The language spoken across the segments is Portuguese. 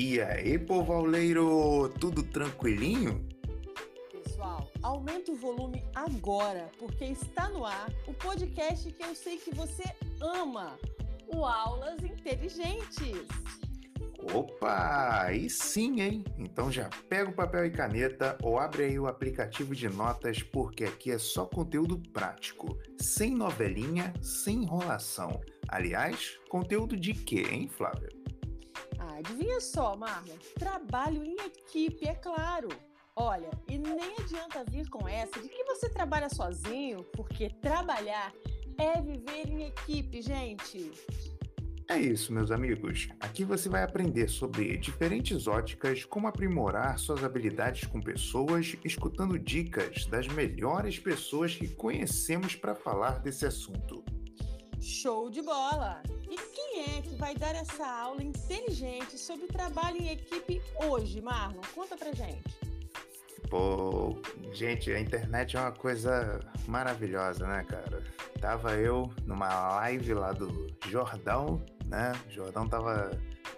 E aí, povauleiro, tudo tranquilinho? Pessoal, aumenta o volume agora, porque está no ar o podcast que eu sei que você ama, o Aulas Inteligentes. Opa, aí sim, hein? Então já pega o papel e caneta ou abre aí o aplicativo de notas, porque aqui é só conteúdo prático, sem novelinha, sem enrolação. Aliás, conteúdo de quê, hein, Flávia? Ah, adivinha só, Marlon? Trabalho em equipe, é claro. Olha, e nem adianta vir com essa de que você trabalha sozinho, porque trabalhar é viver em equipe, gente. É isso, meus amigos. Aqui você vai aprender sobre diferentes óticas, como aprimorar suas habilidades com pessoas, escutando dicas das melhores pessoas que conhecemos para falar desse assunto. Show de bola! E quem é que vai dar essa aula inteligente sobre trabalho em equipe hoje, Marlon? Conta pra gente. Pô, gente, a internet é uma coisa maravilhosa, né, cara? Tava eu numa live lá do Jordão né? O Jordão tava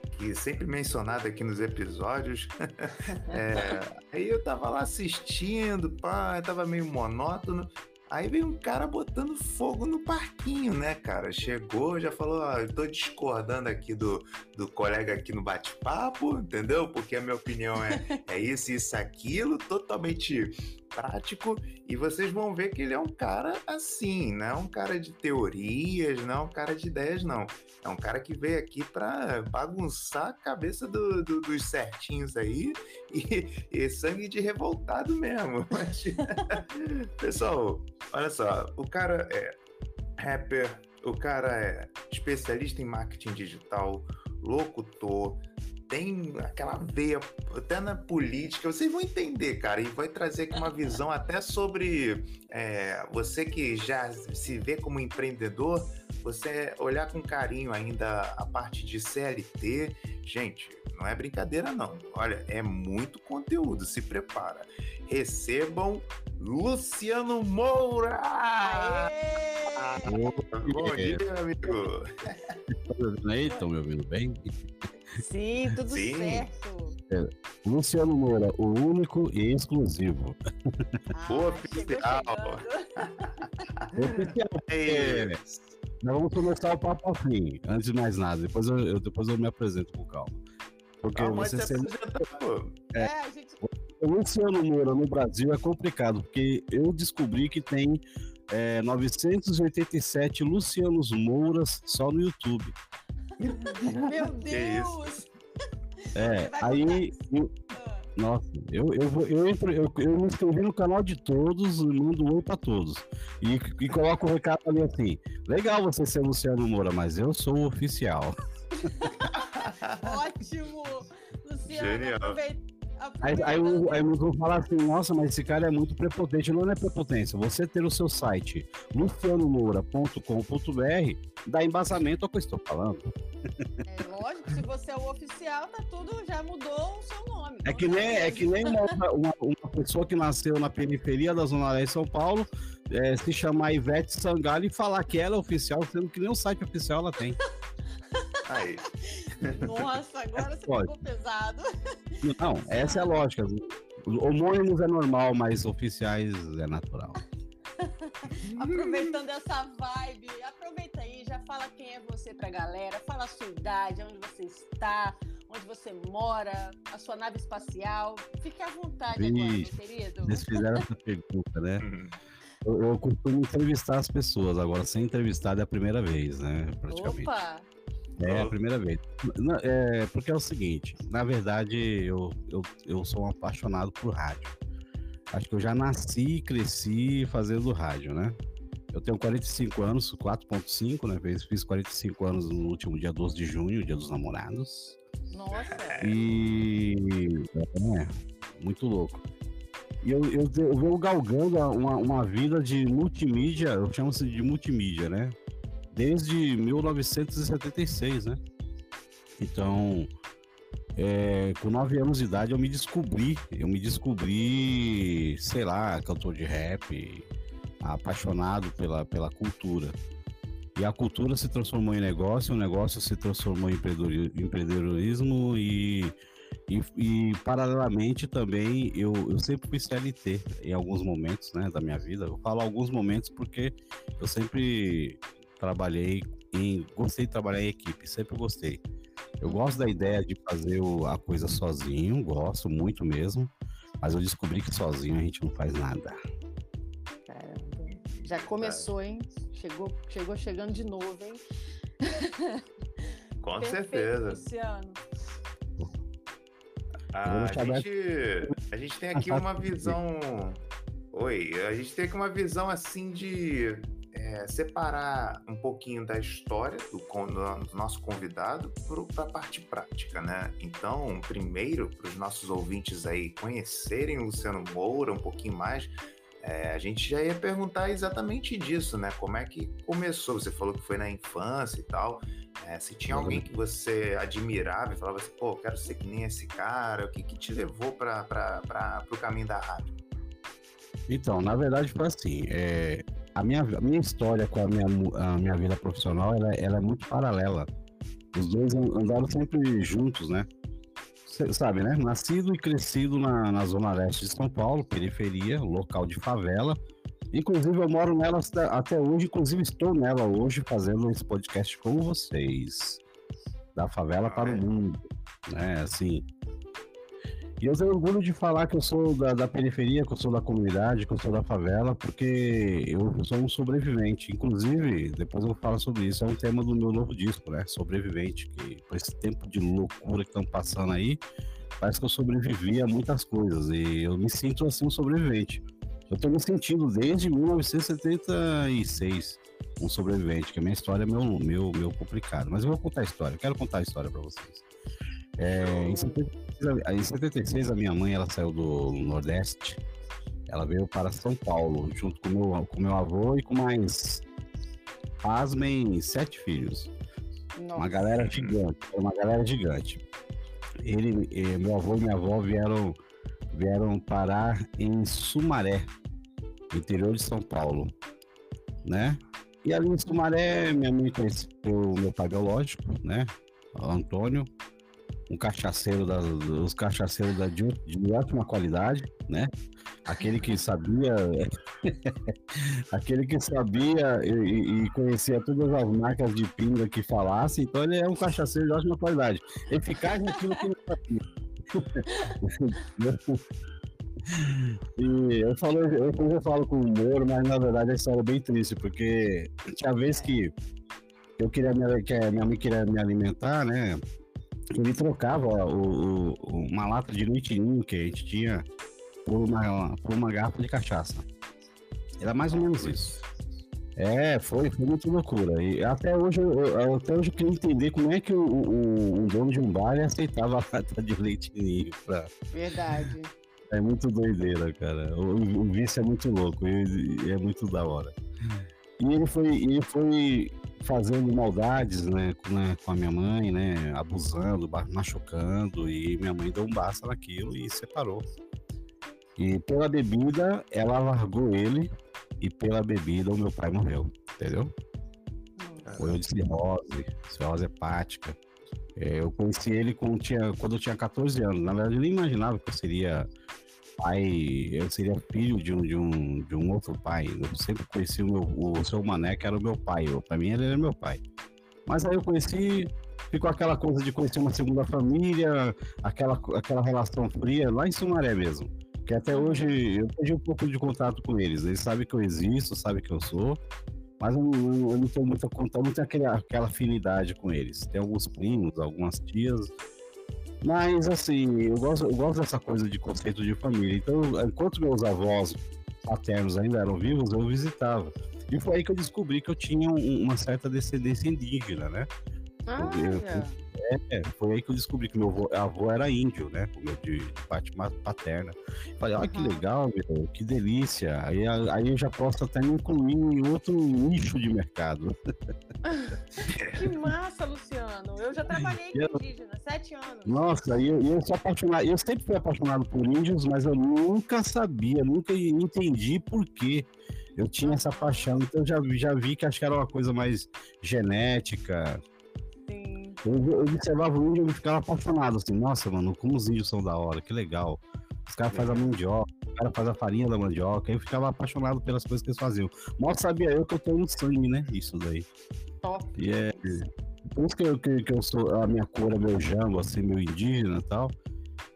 aqui, sempre mencionado aqui nos episódios. é, aí eu tava lá assistindo, pá, tava meio monótono. Aí veio um cara botando fogo no parquinho, né, cara? Chegou, já falou, ó, eu tô discordando aqui do, do colega aqui no bate-papo, entendeu? Porque a minha opinião é, é isso, isso, aquilo, totalmente prático e vocês vão ver que ele é um cara assim, não é um cara de teorias, não é um cara de ideias, não. É um cara que veio aqui para bagunçar a cabeça do, do, dos certinhos aí e, e, sangue de revoltado mesmo. Mas, pessoal, olha só, o cara é rapper, o cara é especialista em marketing digital, locutor, tem aquela veia até na política. Vocês vão entender, cara, e vai trazer aqui uma visão até sobre é, você que já se vê como empreendedor, você olhar com carinho ainda a parte de CLT. Gente, não é brincadeira, não. Olha, é muito conteúdo, se prepara. Recebam Luciano Moura! Aê! Bom dia, amigo! Estão me ouvindo bem? Sim, tudo Sim. certo. É, Luciano Moura, o único e exclusivo. Ah, oficial. oficial. É. Nós vamos começar o papo assim, antes de mais nada. Depois eu, eu depois eu me apresento com calma. Porque ah, você sempre... é, é, a gente... O Luciano Moura no Brasil é complicado, porque eu descobri que tem é, 987 Lucianos Mouras só no YouTube. Meu Deus! É, aí. Eu, nossa, eu, eu, eu, entro, eu, eu me inscrevi no canal de todos, mando um oi pra todos. E, e coloco o recado ali assim: legal você ser Luciano Moura, mas eu sou o oficial. Ótimo! Luciano, Genial. aproveita Aí, aí, aí uns vão falar assim, nossa, mas esse cara é muito prepotente. Não é prepotência. Você ter o seu site lucianomoura.com.br dá embasamento ao que eu estou falando. É lógico, se você é o oficial, tá tudo, já mudou o seu nome. É que nem, é que nem uma, uma, uma, pessoa que nasceu na periferia da Zona Leste de São Paulo é, se chamar Ivete Sangalo e falar que ela é oficial, sendo que nem o site oficial ela tem. Aí. Nossa, agora você ficou pesado. Não, essa é a lógica. Homônimos é normal, mas oficiais é natural. Aproveitando essa vibe, aproveita aí, já fala quem é você pra galera, fala a sua idade, onde você está, onde você mora, a sua nave espacial. Fique à vontade Vixe, agora, meu querido. Vocês fizeram essa pergunta, né? Uhum. Eu, eu costumo entrevistar as pessoas, agora sem entrevistar é a primeira vez, né? Praticamente. Opa! É a primeira vez. É, porque é o seguinte, na verdade, eu, eu, eu sou um apaixonado por rádio. Acho que eu já nasci e cresci fazendo rádio, né? Eu tenho 45 anos, 4.5, né? Fiz 45 anos no último dia 12 de junho, dia dos namorados. Nossa! E. É, muito louco. E eu, eu, eu venho galgando uma, uma vida de multimídia, eu chamo-se de multimídia, né? Desde 1976, né? Então, é, com nove anos de idade eu me descobri, eu me descobri, sei lá, cantor de rap, apaixonado pela, pela cultura. E a cultura se transformou em negócio, o negócio se transformou em empreendedorismo e, e, e paralelamente também eu, eu sempre fui CLT em alguns momentos né, da minha vida. Eu falo alguns momentos porque eu sempre trabalhei em. Gostei de trabalhar em equipe, sempre gostei. Eu gosto da ideia de fazer a coisa sozinho, gosto muito mesmo, mas eu descobri que sozinho a gente não faz nada. Caramba. Já começou, hein? Chegou, chegou chegando de novo, hein? Com Perfeito, certeza. Luciano. Ah, a, gente, a gente tem aqui uma visão. Oi, a gente tem aqui uma visão assim de é, separar um pouquinho da história do, do nosso convidado para a parte prática, né? Então, primeiro, para os nossos ouvintes aí conhecerem o Luciano Moura um pouquinho mais, é, a gente já ia perguntar exatamente disso, né? Como é que começou? Você falou que foi na infância e tal. É, se tinha alguém que você admirava e falava assim, pô, quero ser que nem esse cara, o que, que te levou para o caminho da rádio? Então, na verdade foi assim, é, a minha, a minha história com a minha, a minha vida profissional, ela, ela é muito paralela. Os dois andaram sempre juntos, né? Você sabe, né? Nascido e crescido na, na zona leste de São Paulo, periferia, local de favela. Inclusive, eu moro nela até hoje, inclusive estou nela hoje fazendo esse podcast com vocês. Da favela para o mundo, né? Assim, e eu tenho orgulho de falar que eu sou da, da, periferia, que eu sou da comunidade, que eu sou da favela, porque eu sou um sobrevivente. Inclusive, depois eu falo sobre isso, é um tema do meu novo disco, né? Sobrevivente, que com esse tempo de loucura que estão passando aí, parece que eu sobrevivi a muitas coisas e eu me sinto assim um sobrevivente. Eu estou me sentindo desde 1976 um sobrevivente, que a minha história é meu, meu, meu complicado. Mas eu vou contar a história, eu quero contar a história para vocês. É, em, 76, em 76, a minha mãe ela saiu do Nordeste. Ela veio para São Paulo, junto com meu, com meu avô e com mais, pasmem, sete filhos. Nossa. Uma galera gigante, uma galera gigante. Ele, meu avô e minha avó vieram, vieram parar em Sumaré, interior de São Paulo, né? E ali em Sumaré, minha mãe conheceu meu pai biológico, né? Antônio, um cachaceiro da, os cachaceiros da, de, de ótima qualidade, né? Aquele que sabia, aquele que sabia e, e, conhecia todas as marcas de pinga que falasse, então ele é um cachaceiro de ótima qualidade. Eficaz naquilo que ele sabia. e eu falo, eu, eu falo com Moro, mas na verdade a história é bem triste, porque tinha vez que eu queria que minha mãe queria me alimentar, né? Ele trocava o, o, uma lata de leitinho que a gente tinha por uma, por uma garrafa de cachaça. Era mais ou menos isso. É, foi, foi muito loucura. E até hoje, eu, até hoje eu queria entender como é que o, o, o dono de um bar aceitava a lata de leitinho pra... Verdade. É muito doideira, cara. O, o vício é muito louco e é muito da hora. E ele foi, ele foi fazendo maldades, né, com, né, com a minha mãe, né, abusando, machucando, e minha mãe deu um basta naquilo e separou. E pela bebida, ela largou ele, e pela bebida o meu pai morreu, entendeu? Foi de cirrose, cirrose hepática. É, eu conheci ele quando, tinha, quando eu tinha 14 anos. Na verdade, eu nem imaginava que eu seria pai, eu seria filho de um, de um, de um outro pai. Eu sempre conheci o, meu, o seu Mané, que era o meu pai. Para mim, ele era meu pai. Mas aí eu conheci, ficou aquela coisa de conhecer uma segunda família, aquela, aquela relação fria, lá em Sumaré mesmo. Que até hoje eu perdi um pouco de contato com eles. Eles sabem que eu existo, sabem que eu sou, mas eu, eu, não tenho muita contato, não tenho aquela, aquela afinidade com eles. Tem alguns primos, algumas tias, mas, assim, eu gosto, eu gosto dessa coisa de conceito de família. Então, enquanto meus avós paternos ainda eram vivos, eu visitava. E foi aí que eu descobri que eu tinha uma certa descendência indígena, né? Ah, é, foi aí que eu descobri que meu avô, avô era índio, né? De, parte paterna. Falei, olha uhum. que legal, meu, que delícia. Aí, aí eu já posso até me incluir em outro nicho de mercado. que massa, Luciano. Eu já trabalhei com indígena, sete anos. Nossa, eu, eu sou apaixonado, eu sempre fui apaixonado por índios, mas eu nunca sabia, nunca entendi por quê. Eu tinha essa paixão, então já, já vi que acho que era uma coisa mais genética, eu, eu observava o índio e ficava apaixonado, assim, nossa, mano, como os índios são da hora, que legal. Os caras fazem a mandioca, o cara faz a farinha da mandioca, eu ficava apaixonado pelas coisas que eles faziam. Mal sabia eu que eu tenho no sangue, né? Isso daí. Top. E é. Por isso que eu, que, que eu sou. A minha cor é meu jango, assim, meu indígena e tal.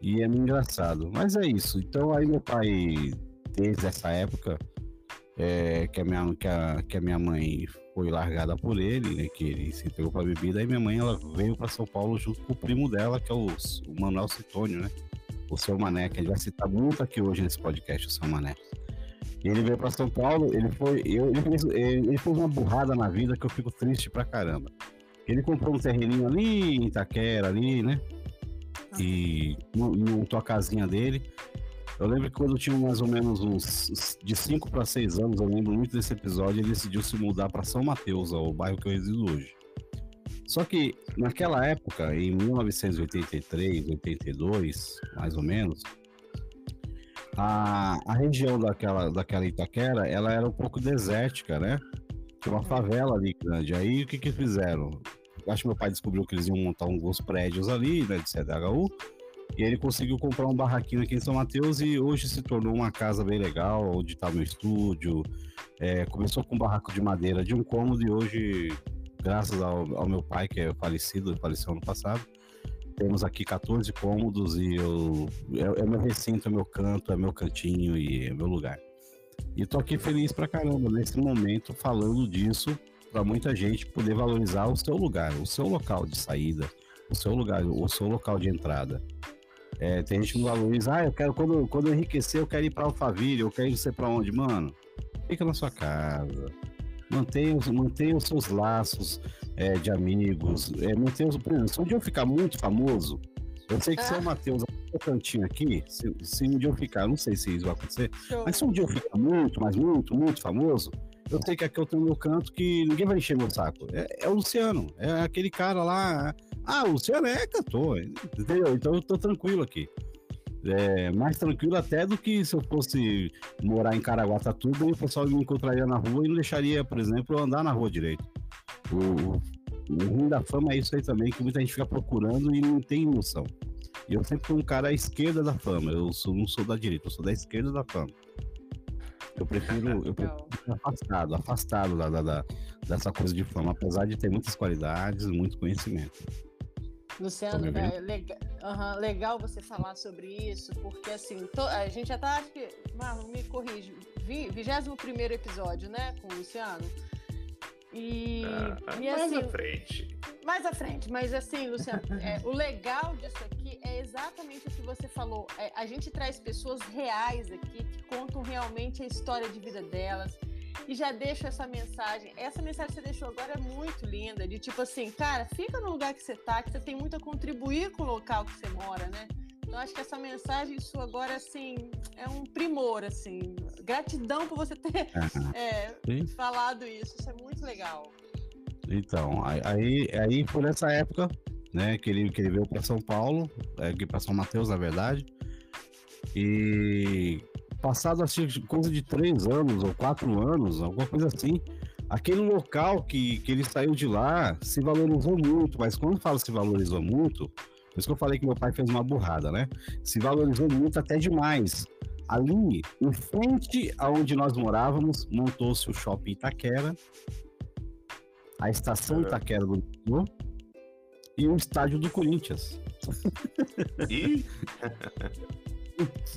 E é meio engraçado. Mas é isso. Então aí meu pai, desde essa época, é, que, a minha, que, a, que a minha mãe foi largada por ele, né, que ele se entregou para bebida, aí minha mãe ela veio para São Paulo junto com o primo dela, que é o, o Manuel Citônio, né? O seu Mané, que a gente vai citar muito aqui hoje nesse podcast, o seu Mané. E ele veio para São Paulo, ele foi, eu, ele, fez, ele fez uma burrada na vida que eu fico triste pra caramba. Ele comprou um terreninho ali em Itaquera, ali, né? E montou a casinha dele. Eu lembro que quando eu tinha mais ou menos uns de 5 para 6 anos, eu lembro muito desse episódio, ele decidiu se mudar para São Mateus, o bairro que eu resido hoje. Só que naquela época, em 1983, 82, mais ou menos, a, a região daquela, daquela Itaquera, ela era um pouco desértica, né? Tinha uma favela ali grande. Aí o que que fizeram? Acho que meu pai descobriu que eles iam montar alguns prédios ali, né, de CDHU, e ele conseguiu comprar um barraquinho aqui em São Mateus e hoje se tornou uma casa bem legal, onde está meu estúdio. É, começou com um barraco de madeira de um cômodo e hoje, graças ao, ao meu pai, que é falecido, faleceu ano passado, temos aqui 14 cômodos e eu, é, é meu recinto, é meu canto, é meu cantinho e é meu lugar. E tô aqui feliz pra caramba nesse momento falando disso para muita gente poder valorizar o seu lugar, o seu local de saída, o seu lugar, o seu local de entrada. É, tem gente que não valoriza, ah, eu quero, quando, quando eu enriquecer, eu quero ir pra Alphaville, eu quero ir você pra onde? Mano, fica na sua casa. Mantenha, mantenha os seus laços é, de amigos. É, mantenha os, por exemplo, se um dia eu ficar muito famoso, eu sei que ah. se o Matheus no cantinho aqui, se, se um dia eu ficar, não sei se isso vai acontecer, Show. mas se um dia eu ficar muito, mas muito, muito famoso, eu sei que aqui eu tenho meu canto que ninguém vai encher meu saco. É, é, o Luciano, é aquele cara lá. Ah, o Luciano é cantor, entendeu? Então eu tô tranquilo aqui. É, mais tranquilo até do que se eu fosse morar em Caraguatatuba e o pessoal me encontraria na rua e não deixaria, por exemplo, eu andar na rua direito. O, o ruim da fama é isso aí também, que muita gente fica procurando e não tem noção. E eu sempre fui um cara à esquerda da fama, eu sou, não sou da direita, eu sou da esquerda da fama. Eu prefiro, eu prefiro afastado, afastado da, da, da, dessa coisa de fama, apesar de ter muitas qualidades, muito conhecimento. Luciano, é legal, uhum, legal você falar sobre isso, porque assim, to, a gente já tá, acho que, Marlon, me corrige, 21 episódio, né, com o Luciano. E, ah, e assim, mais à frente. Mais à frente, mas assim, Luciano, é, o legal disso aqui é exatamente o que você falou. É, a gente traz pessoas reais aqui que contam realmente a história de vida delas e já deixo essa mensagem. Essa mensagem que você deixou agora é muito linda, de tipo assim, cara, fica no lugar que você tá, que você tem muito a contribuir com o local que você mora, né? Então acho que essa mensagem sua agora, assim, é um primor, assim. Gratidão por você ter é, falado isso. Isso é muito legal. Então, aí, aí foi nessa época, né, que ele, que ele veio para São Paulo, é, aqui para São Mateus, na verdade. E passado assim, coisa de três anos ou quatro anos, alguma coisa assim, aquele local que, que ele saiu de lá se valorizou muito, mas quando falo se valorizou muito, por isso que eu falei que meu pai fez uma burrada, né? Se valorizou muito até demais. Ali, em frente aonde nós morávamos, montou-se o shopping Itaquera, a estação Itaquera do Lisboa e o estádio do Corinthians. E?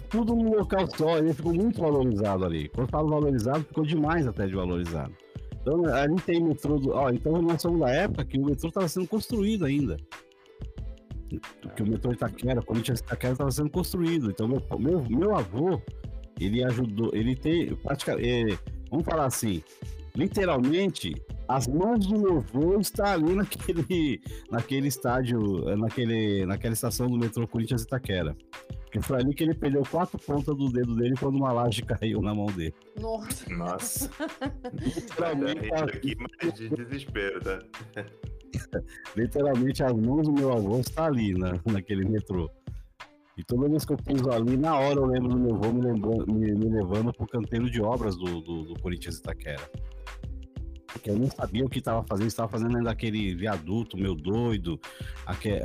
Tudo num local só, ele ficou muito valorizado ali. Quando falo valorizado, ficou demais até de valorizado. Então ali tem metrô. Do... Ó, então nós somos da época que o metrô estava sendo construído ainda que o metrô Itaquera, quando tinha Itaquera, estava sendo construído. Então, meu, meu, meu avô, ele ajudou, ele tem, praticamente, é, vamos falar assim, literalmente, as mãos do meu avô está ali naquele, naquele estádio, naquele, naquela estação do metrô Corinthians Itaquera. Porque foi ali que ele perdeu quatro pontas do dedo dele quando uma laje caiu na mão dele. Nossa. Nossa. Literalmente. aqui, mas de desespero, tá? Literalmente as mãos do meu avô estão ali na, naquele metrô. E toda vez que eu piso ali, na hora eu lembro do meu avô me, lembrando, me, me levando pro canteiro de obras do, do, do Corinthians Itaquera. Porque eu não sabia o que estava fazendo, estava fazendo ainda aquele viaduto meu doido,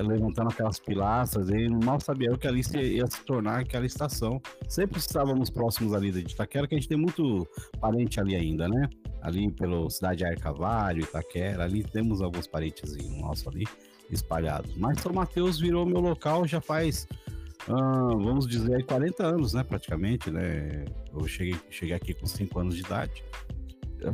levantando aquelas pilastras, e mal sabia eu que ali se, ia se tornar aquela estação. Sempre estávamos próximos ali de Itaquera, que a gente tem muito parente ali ainda, né? Ali pelo Cidade Arcavalho, Itaquera, ali temos alguns parentes nossos ali espalhados. Mas São Mateus virou meu local já faz ah, vamos dizer, aí 40 anos, né, praticamente, né? Eu cheguei, cheguei aqui com 5 anos de idade.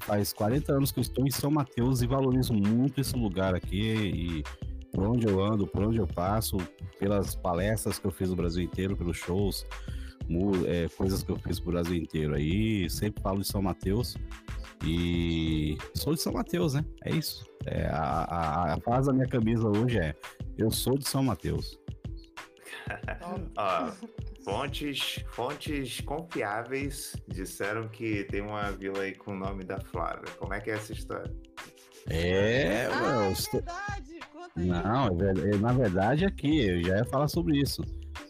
Faz 40 anos que eu estou em São Mateus e valorizo muito esse lugar aqui e por onde eu ando, por onde eu passo, pelas palestras que eu fiz no Brasil inteiro, pelos shows, é, coisas que eu fiz pro Brasil inteiro aí, sempre falo de São Mateus e sou de São Mateus, né? É isso. É, a, a, a frase da minha camisa hoje é: Eu sou de São Mateus. Ó, fontes, fontes confiáveis disseram que tem uma vila aí com o nome da Flávia. Como é que é essa história? É, ah, é verdade. Conta aí. Não, é, é, na verdade aqui, eu já ia falar sobre isso.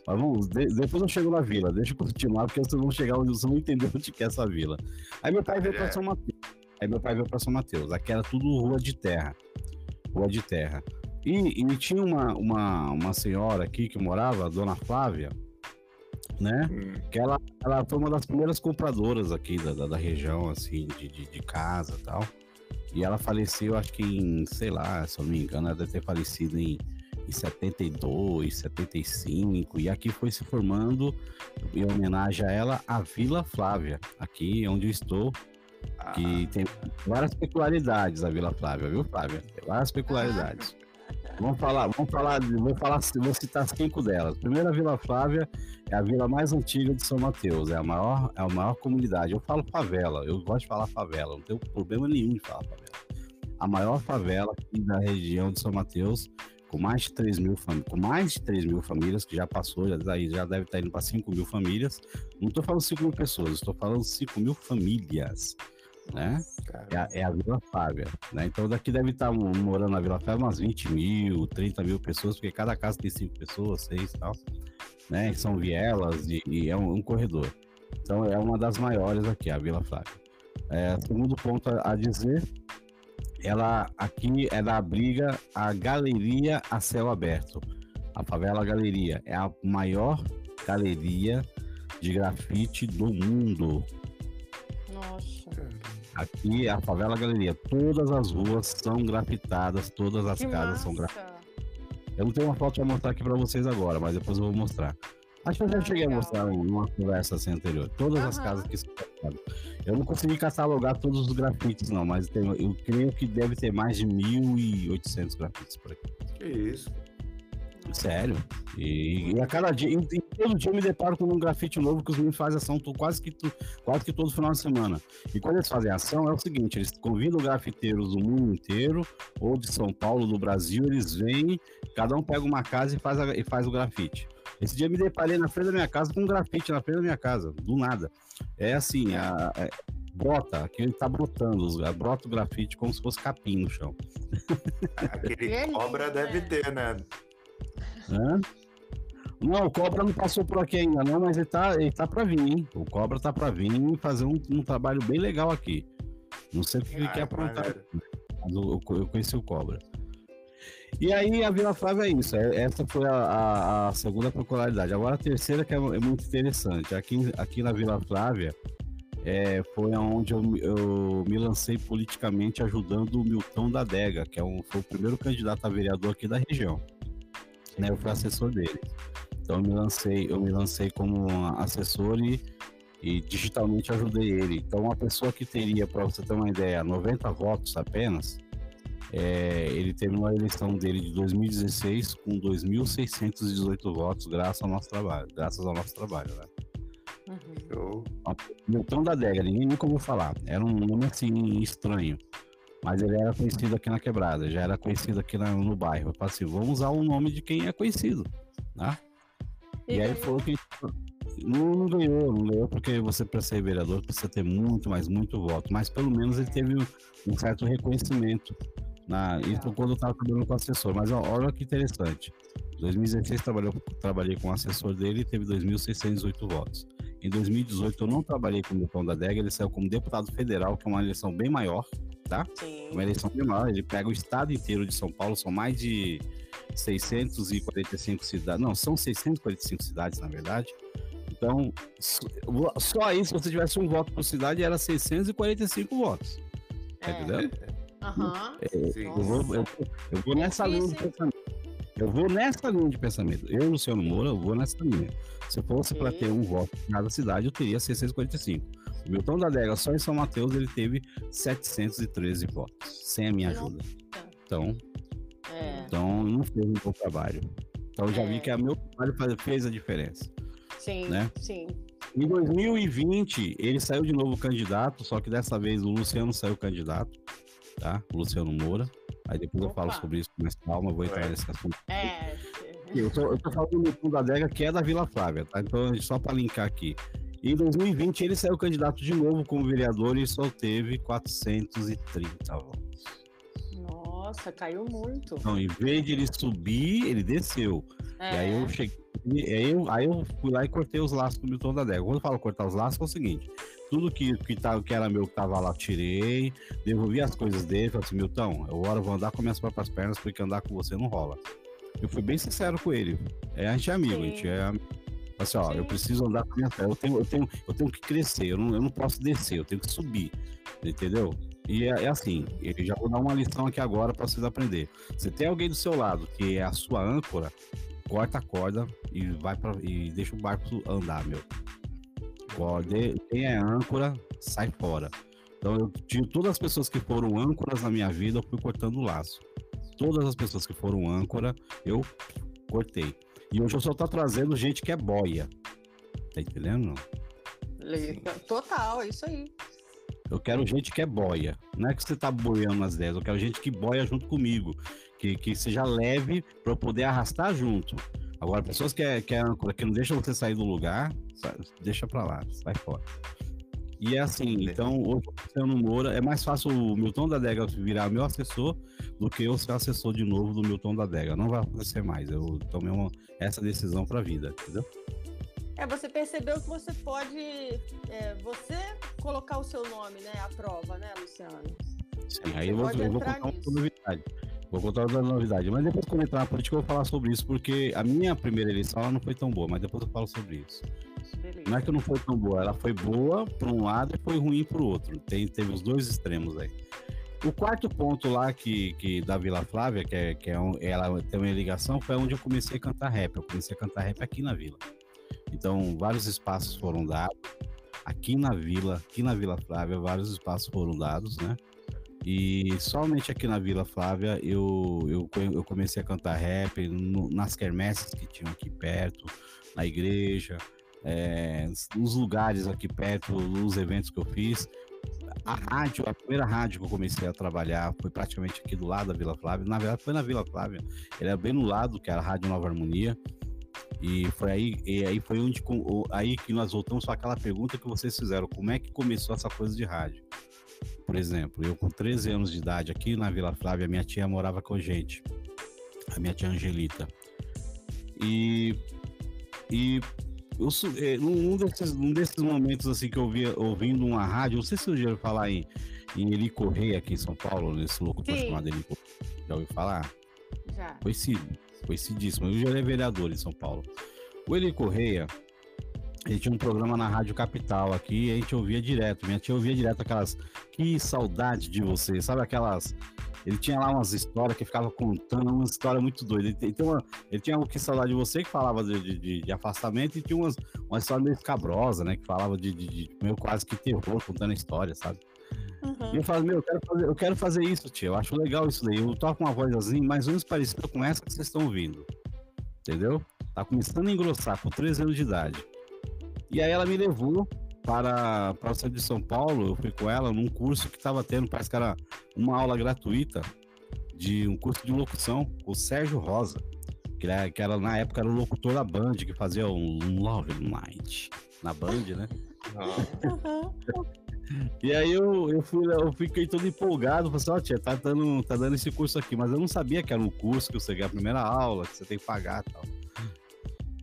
Mas vamos, de, depois eu chego na vila, deixa eu continuar, porque vocês vão chegar onde vocês vão entender onde que é essa vila. Aí meu pai veio para São Mateus. Aí meu pai veio para São Mateus. Aqui era tudo rua de terra. Rua de terra. E, e, tinha uma, uma, uma senhora aqui que morava, a dona Flávia, né? Hum. Que ela, ela foi uma das primeiras compradoras aqui da, da, da região, assim, de, de, de, casa e tal. E ela faleceu, acho que em, sei lá, se eu não me engano, ela deve ter falecido em, em 72, 75. E aqui foi se formando, em homenagem a ela, a Vila Flávia, aqui onde eu estou. Que ah. tem várias peculiaridades a Vila Flávia, viu, Flávia? Tem várias peculiaridades. Vamos falar, vamos falar, vou falar, vou citar cinco delas. Primeira Vila Flávia é a vila mais antiga de São Mateus, é a maior, é a maior comunidade. Eu falo favela, eu gosto de falar favela, não tenho problema nenhum de falar favela. A maior favela da região de São Mateus, com mais de 3 mil, com mais de 3 mil famílias, que já passou, já, já deve estar indo para 5 mil famílias. Não estou falando 5 mil pessoas, estou falando 5 mil famílias né? É a, é a, Vila Flávia, né? Então daqui deve estar morando na Vila Flávia umas 20 mil, 30 mil pessoas, porque cada casa tem cinco pessoas, seis e tal, né? São vielas e, e é um, um, corredor. Então é uma das maiores aqui, a Vila Flávia. É, segundo ponto a, a dizer, ela aqui ela abriga a galeria a céu aberto. A favela Galeria é a maior galeria de grafite do mundo. Nossa. Aqui é a favela galeria. Todas as ruas são grafitadas, todas as que casas massa. são grafitadas. Eu não tenho uma foto para mostrar aqui para vocês agora, mas depois eu vou mostrar. Acho que eu já ah, cheguei legal. a mostrar numa conversa assim anterior. Todas uhum. as casas que são grafitadas. Eu não consegui catalogar todos os grafites, não, mas tem, eu creio que deve ter mais de 1.800 grafites por aqui. Que isso? Sério. E, e, a cada dia, e, e, todo dia eu me deparo com um grafite novo que os meninos fazem ação quase que, quase que todo final de semana. E quando eles fazem ação, é o seguinte: eles convidam grafiteiros do mundo inteiro, ou de São Paulo, do Brasil, eles vêm, cada um pega uma casa e faz, a, e faz o grafite. Esse dia eu me deparei na frente da minha casa com um grafite na frente da minha casa, do nada. É assim, a, a, é, brota, aqui ele tá brotando, brota o grafite como se fosse capim no chão. Aquele cobra deve ter, né? Hã? Não, o Cobra não passou por aqui ainda não, mas ele tá, ele tá pra vir, hein? O Cobra tá pra vir e fazer um, um, trabalho bem legal aqui. Não sei o que ele quer aprontar, mas eu, eu, conheci o Cobra. E aí a Vila Flávia é isso, é, essa foi a, a, a segunda peculiaridade. Agora a terceira que é, é, muito interessante. Aqui, aqui na Vila Flávia é, foi onde eu, eu, me lancei politicamente ajudando o Milton da Dega, que é um, foi o primeiro candidato a vereador aqui da região né? Eu fui assessor dele. Então eu me lancei, eu me lancei como assessor e, e digitalmente ajudei ele. Então uma pessoa que teria, para você ter uma ideia, 90 votos apenas, é, ele terminou a eleição dele de 2016 com 2.618 votos, graças ao nosso trabalho, graças ao nosso trabalho, né? Uhum. Milton da Dega, ninguém nunca ouviu falar. Era um nome assim estranho. Mas ele era conhecido aqui na quebrada, já era conhecido aqui na, no bairro. Eu falei assim, vamos usar o nome de quem é conhecido, tá? E, e aí foi o que não, não, ganhou, não ganhou porque você para ser vereador precisa ter muito, mas muito voto. Mas pelo menos ele teve um certo reconhecimento. Na, isso quando eu estava trabalhando com assessor. Mas ó, olha que interessante. Em 2016 trabalhei, trabalhei com o assessor dele e teve 2.608 votos. Em 2018 eu não trabalhei com o Milton da Dega, ele saiu como deputado federal, que é uma eleição bem maior, tá? Sim. Uma eleição maior, ele pega o estado inteiro de São Paulo, são mais de 645 cidades, não, são 645 cidades na verdade. Então, só aí, se você tivesse um voto por cidade, era 645 votos. Tá é. entendendo? Uhum. É, eu, vou, eu, eu, vou nessa linha de pensamento. Eu vou nessa linha de pensamento. Eu, Luciano Moura, eu vou nessa linha. Se fosse para ter um voto em cada cidade, eu teria 645. O Milton da Adega, só em São Mateus, ele teve 713 votos, sem a minha ajuda. Então, é. então não fez um bom trabalho. Então, eu já é. vi que o meu trabalho fez a diferença. Sim, né? sim. Em 2020, ele saiu de novo candidato, só que dessa vez o Luciano saiu candidato, tá? O Luciano Moura. Aí depois Opa. eu falo sobre isso com mais calma, vou entrar nesse assunto. É. Eu tô, eu tô falando do Milton da Adega, que é da Vila Flávia, tá? Então, só para linkar aqui. Em 2020, ele saiu candidato de novo como vereador e só teve 430 votos. Nossa, caiu muito. Então, em vez de ele subir, ele desceu. É. E aí eu cheguei. Aí eu, aí eu fui lá e cortei os laços do Milton da Adega. Quando eu falo cortar os laços, é o seguinte: tudo que, que, tá, que era meu que tava lá, tirei, devolvi as coisas dele, falei assim, Milton, agora eu vou andar com minhas próprias pernas, porque andar com você não rola. Eu fui bem sincero com ele. É, a gente é amigo, Sim. a gente é Assim, ó, eu preciso andar com minha perna, eu tenho, eu tenho, eu tenho que crescer, eu não, eu não posso descer, eu tenho que subir, entendeu? E é, é assim, eu já vou dar uma lição aqui agora para vocês aprender. Você tem alguém do seu lado que é a sua âncora, corta a corda e vai para e deixa o barco andar, meu. Quem é âncora, sai fora. Então eu tive todas as pessoas que foram âncoras na minha vida, eu fui cortando o laço. Todas as pessoas que foram âncora, eu cortei. E hoje eu só tô trazendo gente que é boia. Tá entendendo? Total, é isso aí. Eu quero gente que é boia. Não é que você tá boiando nas ideias, eu quero gente que boia junto comigo. Que, que seja leve para eu poder arrastar junto. Agora, pessoas que é, que é âncora, que não deixam você sair do lugar, deixa para lá, sai fora. E é assim, então, hoje o Luciano Moura, é mais fácil o Milton da Dega virar meu assessor do que eu ser assessor de novo do Milton da Dega. Não vai acontecer mais. Eu tomei uma, essa decisão para a vida, entendeu? É, você percebeu que você pode é, você colocar o seu nome, né, à prova, né, Luciano? Sim, você aí eu vou, eu vou contar uma novidade. Vou contar outra novidade. Mas depois, quando entrar na política, eu vou falar sobre isso, porque a minha primeira eleição ela não foi tão boa, mas depois eu falo sobre isso. Não é que não foi tão boa, ela foi boa para um lado e foi ruim para o outro. Tem, teve os dois extremos aí. O quarto ponto lá que, que da Vila Flávia, que, é, que é um, ela tem uma ligação, foi onde eu comecei a cantar rap. Eu comecei a cantar rap aqui na Vila. Então, vários espaços foram dados. Aqui na Vila, aqui na Vila Flávia, vários espaços foram dados, né? E somente aqui na Vila Flávia eu, eu, eu comecei a cantar rap no, nas quermesses que tinham aqui perto, na igreja, é, nos lugares aqui perto, nos eventos que eu fiz. A rádio, a primeira rádio que eu comecei a trabalhar foi praticamente aqui do lado da Vila Flávia. Na verdade, foi na Vila Flávia. Ele é bem no lado, que era a Rádio Nova Harmonia. E foi aí, e aí foi onde aí que nós voltamos para aquela pergunta que vocês fizeram, como é que começou essa coisa de rádio? Por exemplo, eu com 13 anos de idade aqui na Vila Flávia, minha tia morava com a gente, a minha tia Angelita. E e eu, é, num, desses, num desses momentos assim que eu via ouvindo uma rádio, não sei se eu já falar em, em Eli Correia aqui em São Paulo, nesse locutor Sim. chamado Eli Correia. Já ouviu falar? Já. Conhecido conhecidíssimo. Eu já é vereador em São Paulo. O Eli Correia, ele tinha um programa na Rádio Capital aqui e a gente ouvia direto. Minha tia ouvia direto aquelas. Que saudade de você, sabe aquelas. Ele tinha lá umas histórias que ficava contando, uma história muito doida. Ele, tem uma, ele tinha o Que Saudade de Você, que falava de, de, de, afastamento, e tinha umas, uma história meio escabrosa, né? Que falava de, de, de meio quase que terror, contando a história, sabe? Uhum. E eu falo, meu, eu quero, fazer, eu quero fazer isso, tia. Eu acho legal isso daí. Eu toco uma voz assim, mais ou menos parecida com essa que vocês estão ouvindo. Entendeu? Tá começando a engrossar, com 13 anos de idade. E aí ela me levou para, para o centro de São Paulo, eu fui com ela num curso que estava tendo, parece que era uma aula gratuita de um curso de locução com o Sérgio Rosa, que era, que era na época era o locutor da Band, que fazia um Love Night na Band, né? E aí eu, eu, fui, eu fiquei todo empolgado, falei assim, ó, oh, tia, tá dando, tá dando esse curso aqui, mas eu não sabia que era um curso que você ganha a primeira aula, que você tem que pagar e tal.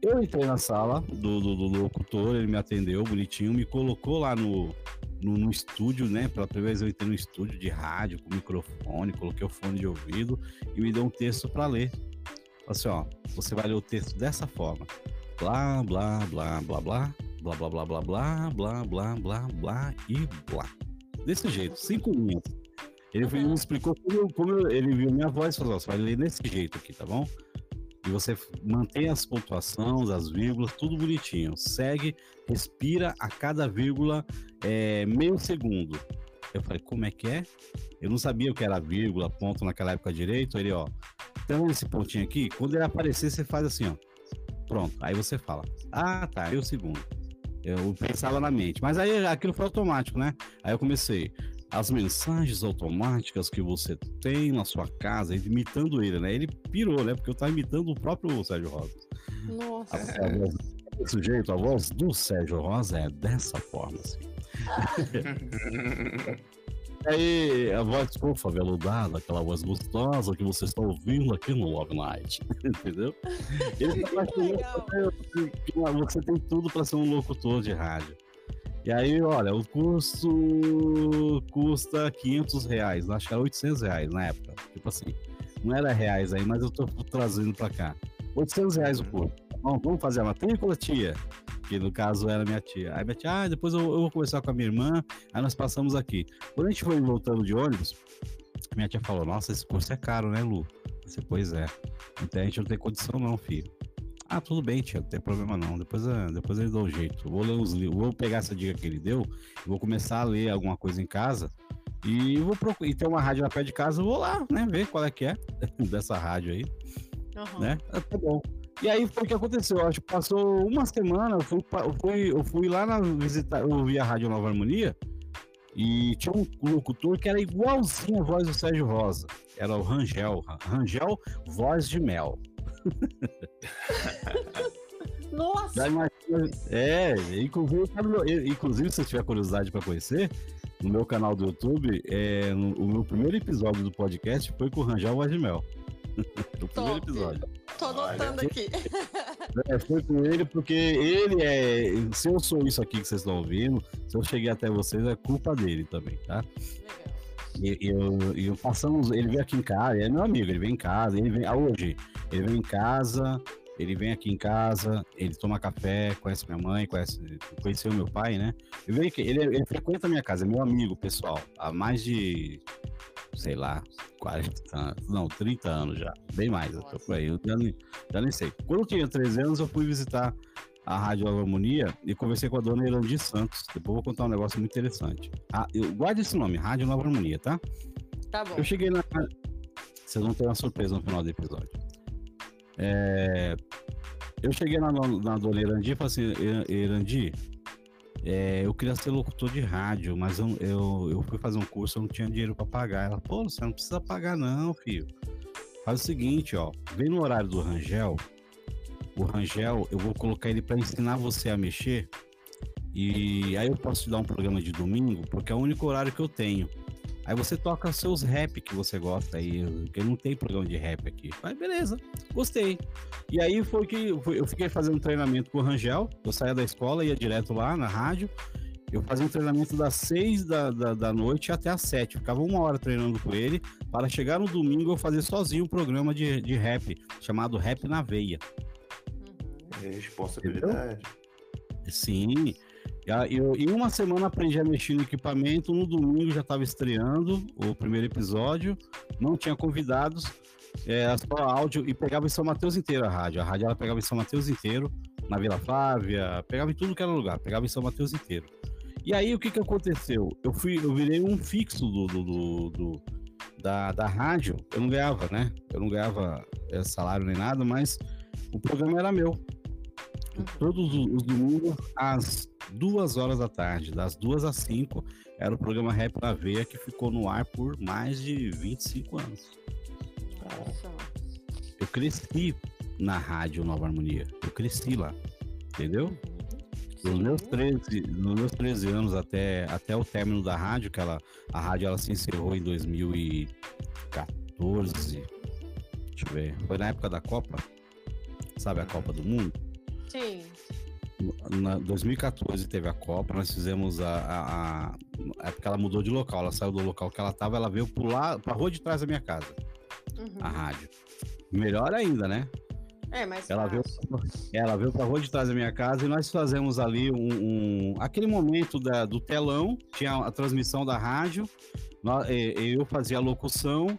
Eu entrei na sala do, do, do, locutor, ele me atendeu bonitinho, me colocou lá no, no, no, estúdio, né? Pela primeira vez eu entrei no estúdio de rádio com microfone, coloquei o fone de ouvido e me deu um texto para ler. Assim, ó, você vai ler o texto dessa forma. Blá, blá, blá, blá, blá, blá, blá, blá, blá, blá, blá, blá, blá, blá e blá. Desse jeito, cinco linhas. Ele me explicou como, como ele viu minha voz e falou: você vai ler desse jeito aqui, tá bom? E você mantém as pontuações, as vírgulas, tudo bonitinho. Segue, respira a cada vírgula é, meio segundo. Eu falei, como é que é? Eu não sabia o que era vírgula, ponto naquela época direito. Ele, ó, vendo esse pontinho aqui? Quando ele aparecer, você faz assim, ó. Pronto. Aí você fala, ah, tá, meio segundo. Eu pensava na mente. Mas aí aquilo foi automático, né? Aí eu comecei as mensagens automáticas que você tem na sua casa, imitando ele, né? Ele pirou, né? Porque eu tava imitando o próprio Sérgio Rosa. Nossa. A, a voz, desse jeito, a voz do Sérgio Rosa é dessa forma, assim. Aí a voz fofa, veludada, aquela voz gostosa que você está ouvindo aqui no Love Night, entendeu? Ele tá você tem tudo para ser um locutor de rádio. E aí, olha, o custo custa 500 reais, acho que era 800 reais na época. Tipo assim, não era reais aí, mas eu tô trazendo pra cá. 800 reais o uhum. curso. Bom, vamos fazer a matrícula, tia? Que no caso era minha tia. Aí minha tia, ah, depois eu, eu vou conversar com a minha irmã. Aí nós passamos aqui. Quando a gente foi voltando de ônibus, minha tia falou: Nossa, esse curso é caro, né, Lu? Eu disse, pois é. Então a gente não tem condição, não, filho. Ah, tudo bem, tia, não tem problema não. Depois, eh, depois ele dá um jeito. Vou ler os vou pegar essa dica que ele deu, vou começar a ler alguma coisa em casa e vou procurar. E tem uma rádio na pé de casa, vou lá, né? Ver qual é que é dessa rádio aí. Uhum. Né? Ah, tá bom. E aí foi o que aconteceu. Acho que passou uma semana, eu fui, eu fui, eu fui lá na visitar, eu vi a Rádio Nova Harmonia e tinha um locutor que era igualzinho a voz do Sérgio Rosa. Era o Rangel. Rangel, voz de mel. Nossa! É, inclusive, inclusive, se você tiver curiosidade para conhecer, no meu canal do YouTube, é, no, o meu primeiro episódio do podcast foi com o Rangel Vagimel. o primeiro episódio. Tô anotando aqui. É, foi com ele porque ele é. Se eu sou isso aqui que vocês estão ouvindo, se eu cheguei até vocês, é culpa dele também, tá? Legal. E eu, passamos, ele veio aqui em casa, ele é meu amigo, ele vem em casa, ele vem, ah, hoje, ele vem em casa, ele vem aqui em casa, ele toma café, conhece minha mãe, conhece, conheceu meu pai, né? Ele, vem ele, ele frequenta a minha casa, é meu amigo pessoal, há mais de, sei lá, 40 anos, não, 30 anos já, bem mais, eu tô por aí, eu já, já nem sei. Quando eu tinha 13 anos, eu fui visitar a Rádio Harmonia e conversei com a dona Irandi Santos. Depois vou contar um negócio muito interessante. Ah, eu, guarde esse nome, Rádio Nova Harmonia, tá? Tá bom. Eu cheguei na. Vocês vão ter uma surpresa no final do episódio. É... Eu cheguei na, na dona Irandi e falei assim: Irandi, é, eu queria ser locutor de rádio, mas eu, eu, eu fui fazer um curso, eu não tinha dinheiro para pagar. Ela, pô, você não precisa pagar, não, filho. Faz o seguinte, ó, vem no horário do Rangel, o Rangel, eu vou colocar ele para ensinar você a mexer. E aí eu posso te dar um programa de domingo, porque é o único horário que eu tenho. Aí você toca seus rap que você gosta aí, porque não tem programa de rap aqui. Mas beleza, gostei. E aí foi que eu fiquei fazendo treinamento com o Rangel. Eu saía da escola, ia direto lá na rádio. Eu fazia um treinamento das seis da, da, da noite até as sete. Ficava uma hora treinando com ele, para chegar no domingo eu fazer sozinho um programa de, de rap, chamado Rap na Veia. Responsabilidade. Entendeu? Sim. Eu, em uma semana aprendi a mexer no equipamento, no domingo já estava estreando o primeiro episódio, não tinha convidados, é, só áudio e pegava em São Mateus inteiro a rádio. A rádio ela pegava em São Mateus inteiro, na Vila Flávia, pegava em tudo que era lugar, pegava em São Mateus inteiro. E aí o que que aconteceu? Eu fui, eu virei um fixo do, do, do, do da, da rádio. Eu não ganhava, né? Eu não ganhava é, salário nem nada, mas o programa era meu. Uhum. Todos os domingos, às duas horas da tarde, das duas às cinco, era o programa Rap na Veia que ficou no ar por mais de 25 anos. Nossa. Eu cresci na rádio Nova Harmonia. Eu cresci lá. Entendeu? Uhum. Nos meus 13, nos meus 13 anos até, até o término da rádio, que ela, a rádio ela se encerrou em 2014. Deixa eu ver. Foi na época da Copa. Sabe a Copa do Mundo? Sim. Na 2014 teve a Copa, nós fizemos a, a, a. É porque ela mudou de local, ela saiu do local que ela estava, ela veio pular pra rua de trás da minha casa. Uhum. A rádio. Melhor ainda, né? É, mas ela veio, ela veio pra rua de trás da minha casa e nós fazemos ali um, um aquele momento da, do telão, tinha a transmissão da rádio, nós, eu fazia a locução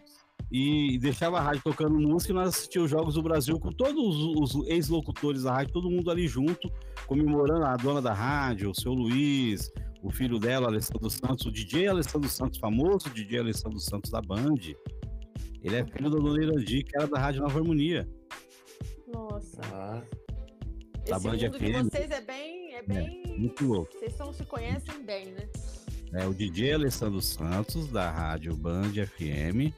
e deixava a rádio tocando música e nós assistíamos os Jogos do Brasil com todos os, ex-locutores da rádio, todo mundo ali junto, comemorando a dona da rádio, o seu Luiz, o filho dela, Alessandro Santos, o DJ Alessandro Santos, famoso DJ Alessandro Santos da Band. Ele é filho da dona Irandi, que era da Rádio Nova Harmonia. Nossa. Ah. Esse da Band mundo FM. de vocês é bem, é, é bem... É, muito louco. Vocês são, se conhecem bem, né? É o DJ Alessandro Santos, da Rádio Band FM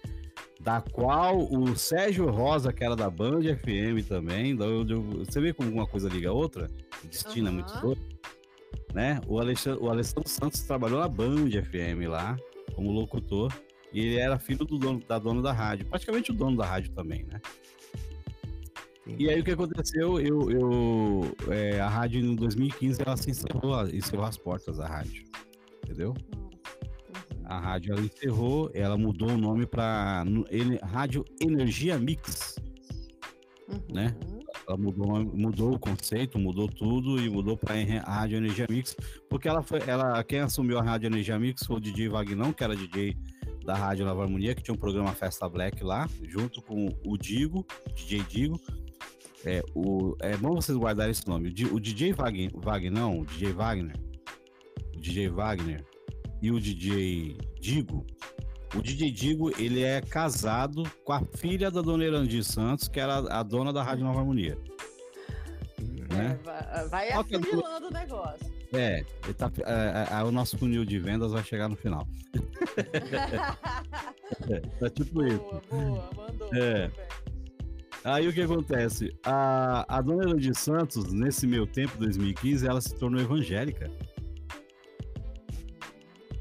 da qual o Sérgio Rosa, que era da Band FM também, você vê como uma coisa liga a outra? O destino uhum. é muito doido. Né? O, Alexandre, o Alessandro Santos trabalhou na Band FM lá, como locutor, e ele era filho do dono, da dona da rádio, praticamente o dono da rádio também, né? E aí o que aconteceu? Eu, eu é, a rádio em 2015 ela se encerrou, encerrou as portas da rádio, entendeu? A rádio ela encerrou, ela mudou o nome para Rádio Energia Mix, uhum. né? Ela mudou, mudou o conceito, mudou tudo e mudou para Rádio Energia Mix, porque ela foi, ela quem assumiu a Rádio Energia Mix foi o DJ Vagnão, que era DJ da Rádio Nova Harmonia, que tinha um programa Festa Black lá, junto com o Digo, DJ Digo. É, o, é bom vocês guardarem esse nome. O DJ Wagner, Vagnão, o DJ Wagner, o DJ Wagner, e o DJ Digo, o DJ Digo, ele é casado com a filha da dona Erandi Santos, que era a dona da Rádio Nova Harmonia. É, né? Vai, vai afunilando o negócio. É, tá, é, é, o nosso funil de vendas vai chegar no final. é, tá tipo boa, isso. Boa, mandou. É. Aí o que acontece? A, a dona Erandi Santos, nesse meu tempo, 2015, ela se tornou evangélica.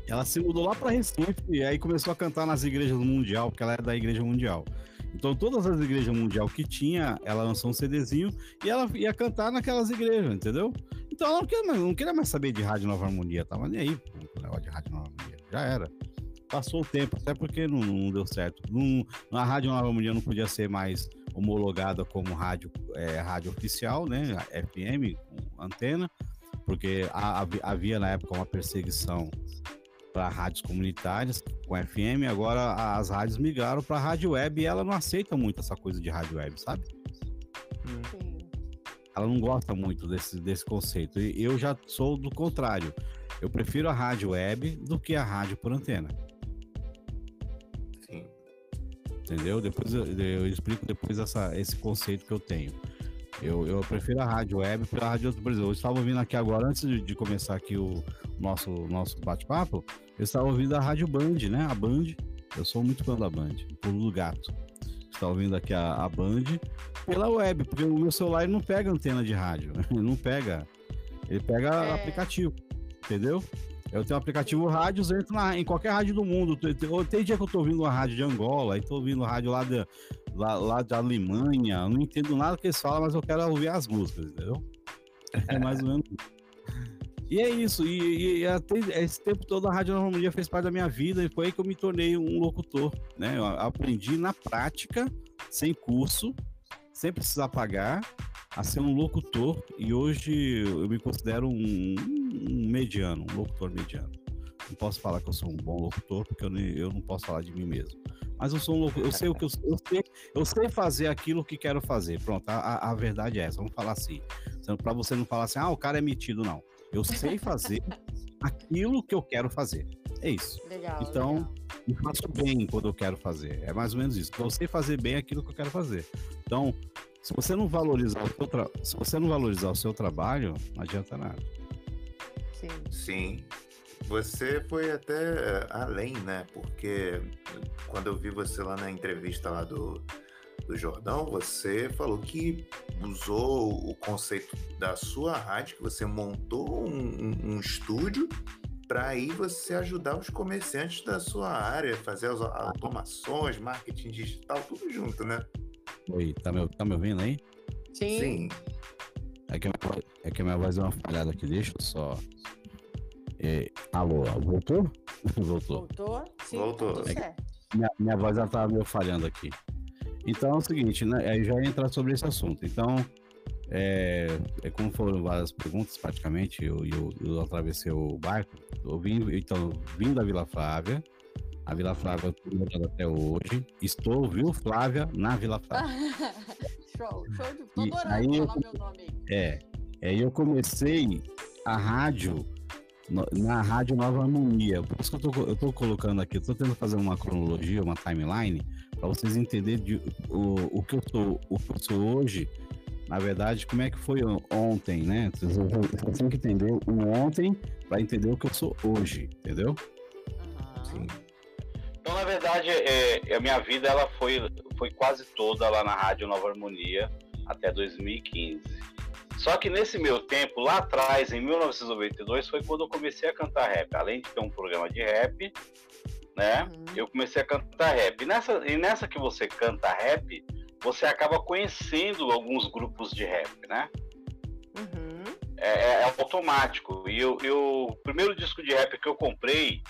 Ela se mudou lá para Recife e aí começou a cantar nas igrejas mundial, porque ela era da igreja mundial. Então, todas as igrejas mundial que tinha, ela lançou um CDzinho e ela ia cantar naquelas igrejas, entendeu? Então, ela não queria mais, não queria mais saber de Rádio Nova Harmonia, tava nem aí negócio de Rádio Nova Harmonia. Já era. Passou o tempo, até porque não, não deu certo. Não, a Rádio Nova Harmonia não podia ser mais homologada como rádio, é, rádio oficial, né? FM, antena, porque havia na época uma perseguição para rádios comunitárias com FM, agora as rádios migraram para rádio web e ela não aceita muito essa coisa de rádio web, sabe? Sim. Ela não gosta muito desse, desse conceito. E eu já sou do contrário. Eu prefiro a rádio web do que a rádio por antena. Sim. Entendeu? Depois eu, eu explico depois essa, esse conceito que eu tenho. Eu, eu prefiro a rádio web pela rádio. Por exemplo, eu estava ouvindo aqui agora, antes de, de começar aqui o nosso, nosso bate-papo, eu estava ouvindo a rádio Band, né? A Band. Eu sou muito fã da Band, pulo do gato. Estava ouvindo aqui a, a Band pela web, porque o meu celular não pega antena de rádio, ele não pega. Ele pega é. aplicativo, entendeu? Eu tenho um aplicativo rádio, entro na, em qualquer rádio do mundo. Tem, tem dia que eu tô ouvindo uma rádio de Angola, aí tô ouvindo rádio lá, de, lá, lá da Alemanha. Eu não entendo nada que eles falam, mas eu quero ouvir as músicas, entendeu? É mais ou menos E é isso, e, e, até esse tempo todo a Rádio Harmonia fez parte da minha vida e foi aí que eu me tornei um locutor, né? Eu aprendi na prática, sem curso, sem precisar pagar, a ser um locutor e hoje eu me considero um, um mediano, um locutor mediano. Não posso falar que eu sou um bom locutor porque eu, eu não posso falar de mim mesmo. Mas eu sou um locutor, eu sei o que eu, eu sei, eu sei fazer aquilo que quero fazer. Pronto, a, a verdade é essa. Vamos falar assim, para você não falar assim, ah, o cara é metido não. Eu sei fazer aquilo que eu quero fazer. É isso. Legal, então, legal. eu faço bem quando eu quero fazer. É mais ou menos isso. Então, eu sei fazer bem aquilo que eu quero fazer. Então, Se você não valorizar o seu tra... se você não valorizar o seu trabalho, não adianta nada. Sim. Sim. Você foi até além, né? Porque quando eu vi você lá na entrevista lá do, do Jordão, você falou que usou o conceito da sua rádio, que você montou um, um estúdio para aí você ajudar os comerciantes da sua área, fazer as automações, marketing digital, tudo junto, né? Oi, tá me, tá me ouvindo aí? Sim. Sim. É que, é que a minha voz é uma falhada aqui, deixa eu só. É, alô, voltou? voltou. Voltou? Sim, voltou. É minha, minha voz ela tava meio falhando aqui. Então é o seguinte, né? Aí já entra sobre esse assunto. Então, é, é como foram várias perguntas, praticamente, eu, eu, eu atravessei o barco. Eu vim, então, vim da Vila Flávia. A Vila Flávia eu até hoje. Estou, viu, Flávia, na Vila Flávia. show, show de... Tô adorando aí falar eu, meu nome. É, aí eu comecei a rádio na Rádio Nova Harmonia. Por isso que eu tô, eu tô colocando aqui, eu tô tentando fazer uma cronologia, uma timeline, para vocês entenderem de, o, o, que eu sou, o que eu sou hoje na verdade, como é que foi ontem, né? Você tem que entender o ontem para entender o que eu sou hoje, entendeu? Uhum. Sim. Então, na verdade, é, a minha vida ela foi, foi quase toda lá na Rádio Nova Harmonia até 2015. Só que nesse meu tempo, lá atrás, em 1992, foi quando eu comecei a cantar rap. Além de ter um programa de rap, né? Uhum. Eu comecei a cantar rap. E nessa, e nessa que você canta rap, você acaba conhecendo alguns grupos de rap, né? Uhum. É, é, é, automático. E eu, eu, o primeiro disco de rap que eu comprei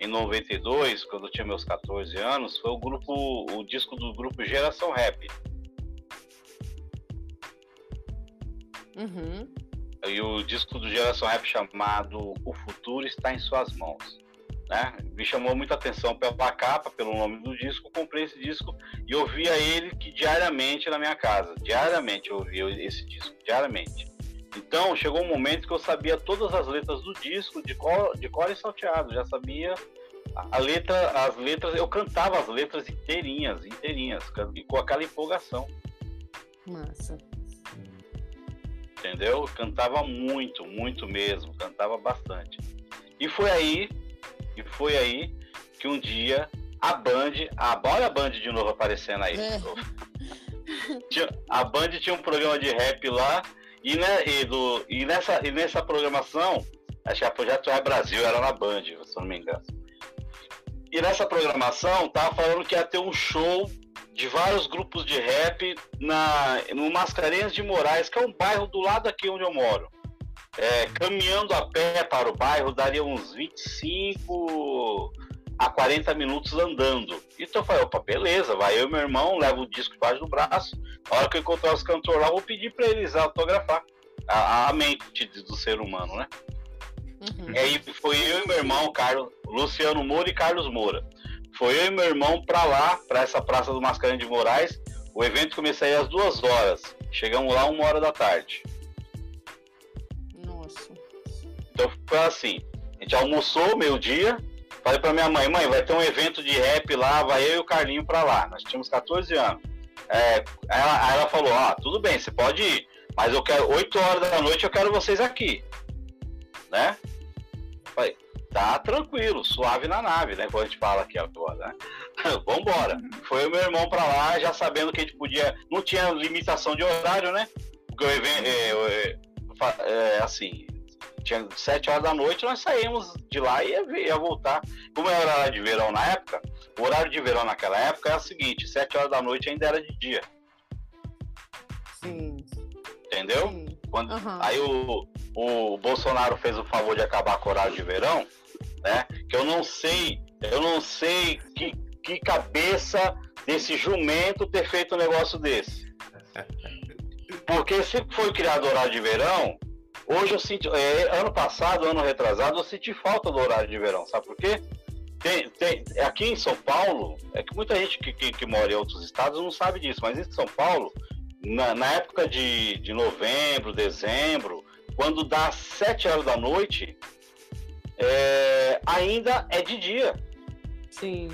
em 92, quando eu tinha meus 14 anos, foi o grupo, o disco do grupo Geração Rap. Uhum. E o disco do Geração Rap chamado O Futuro Está em Suas Mãos né? Me chamou muita atenção pela capa, pelo nome do disco. Comprei esse disco e ouvia ele que diariamente na minha casa. Diariamente eu ouvia esse disco, diariamente. Então chegou um momento que eu sabia todas as letras do disco de cor, de cor e salteado. Já sabia a letra, as letras, eu cantava as letras inteirinhas, inteirinhas, e com aquela empolgação. Massa. Entendeu? Cantava muito, muito mesmo, cantava bastante. E foi aí e foi aí que um dia a Band, a, olha a Band de novo aparecendo aí. É. a Band tinha um programa de rap lá e, né, e, do, e, nessa, e nessa programação, acho que a Projeto é Brasil era na Band, se eu não me engano. E nessa programação tava falando que ia ter um show de vários grupos de rap na, no Mascarenhas de Moraes, que é um bairro do lado aqui onde eu moro. É, caminhando a pé para o bairro daria uns 25 a 40 minutos andando. Então eu falei, opa, beleza, vai eu e meu irmão, levo o disco debaixo do braço. Na hora que eu encontrar os cantores lá, vou pedir para eles autografar a, a, mente do ser humano, né? Uhum. E aí foi eu e meu irmão, Carlos, Luciano Moura e Carlos Moura. Foi eu e meu irmão para lá, para essa Praça do Mascarenhas de Moraes. O evento começaria às duas horas. Chegamos lá uma hora da tarde. Então foi assim, a gente almoçou meio-dia, falei pra minha mãe, mãe, vai ter um evento de rap lá, vai eu e o Carlinho pra lá. Nós tínhamos 14 anos. É, ela, aí ela falou, ah, tudo bem, você pode ir, mas eu quero 8 horas da noite, eu quero vocês aqui. Né? Tá tranquilo, suave na nave, né? Como a gente fala aqui agora, né? Vambora. Foi o meu irmão pra lá, já sabendo que a gente podia. Não tinha limitação de horário, né? Porque o evento. É, é, é, assim, tinha sete horas da noite, nós saímos de lá e ia, ia, voltar. Como era horário de verão na época, o horário de verão naquela época era o seguinte, sete horas da noite ainda era de dia. Sim. Entendeu? Sim. Quando, uhum. Aí o, o Bolsonaro fez o favor de acabar com o horário de verão, né? Que eu não sei, eu não sei que, que cabeça desse jumento ter feito um negócio desse. Porque se foi criado horário de verão, Hoje eu senti, é, ano passado, ano retrasado, eu senti falta do horário de verão, sabe por quê? Tem, tem, aqui em São Paulo, é que muita gente que, que, que, mora em outros estados não sabe disso, mas em São Paulo, na, na época de, de novembro, dezembro, quando dá 7 horas da noite, é, ainda é de dia. Sim.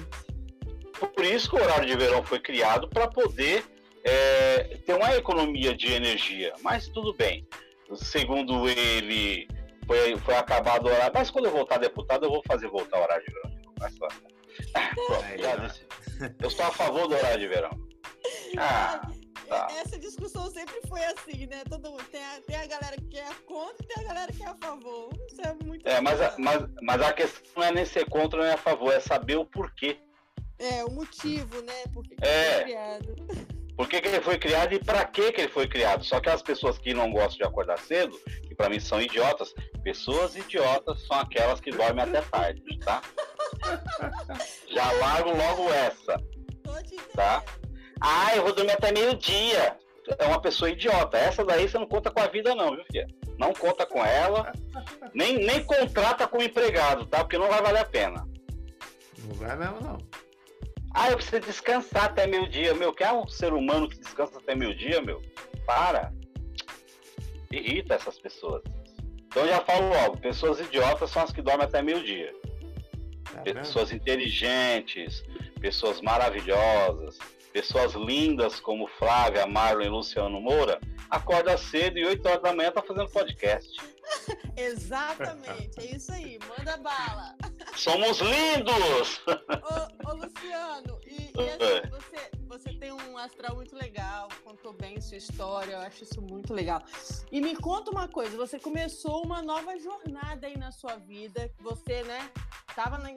Por isso que o horário de verão foi criado para poder é, tem uma economia de energia, mas tudo bem. Segundo ele, foi, foi acabado o horário. Mas quando eu voltar deputado, eu vou fazer voltar o horário de verão. Mais fácil. eu estou a favor do horário de verão. Ah, tá. Essa discussão sempre foi assim, né? Todo mundo, tem, a, tem a galera que é contra e tem a galera que é a favor. Isso é muito. É, mas a, mas, mas a questão não é nem ser contra nem a favor, é saber o porquê. É, o motivo, né? Por que é. foi criado. Por que, que ele foi criado e para que, que ele foi criado? Só que as pessoas que não gostam de acordar cedo, que para mim são idiotas, pessoas idiotas são aquelas que dormem até tarde, tá? Já largo logo essa. Tá? Ah, eu vou dormir até meio-dia. É uma pessoa idiota. Essa daí você não conta com a vida, não, viu, filha? Não conta com ela. Nem, nem contrata com o empregado, tá? Porque não vai valer a pena. Não vai mesmo, não. Ah, eu preciso descansar até meio-dia. Meu, quer um ser humano que descansa até meio-dia, meu? Para. Irrita essas pessoas. Então já falo logo, pessoas idiotas são as que dormem até meio-dia. Tá pessoas inteligentes, pessoas maravilhosas, pessoas lindas como Flávia, Marlon e Luciano Moura, acorda cedo e 8 horas da manhã tá fazendo podcast. Exatamente, é isso aí, manda bala. Somos lindos! Ô, ô Luciano, e, e assim, você, você tem um astral muito legal, contou bem sua história, eu acho isso muito legal. E me conta uma coisa, você começou uma nova jornada aí na sua vida, você, né, tava na,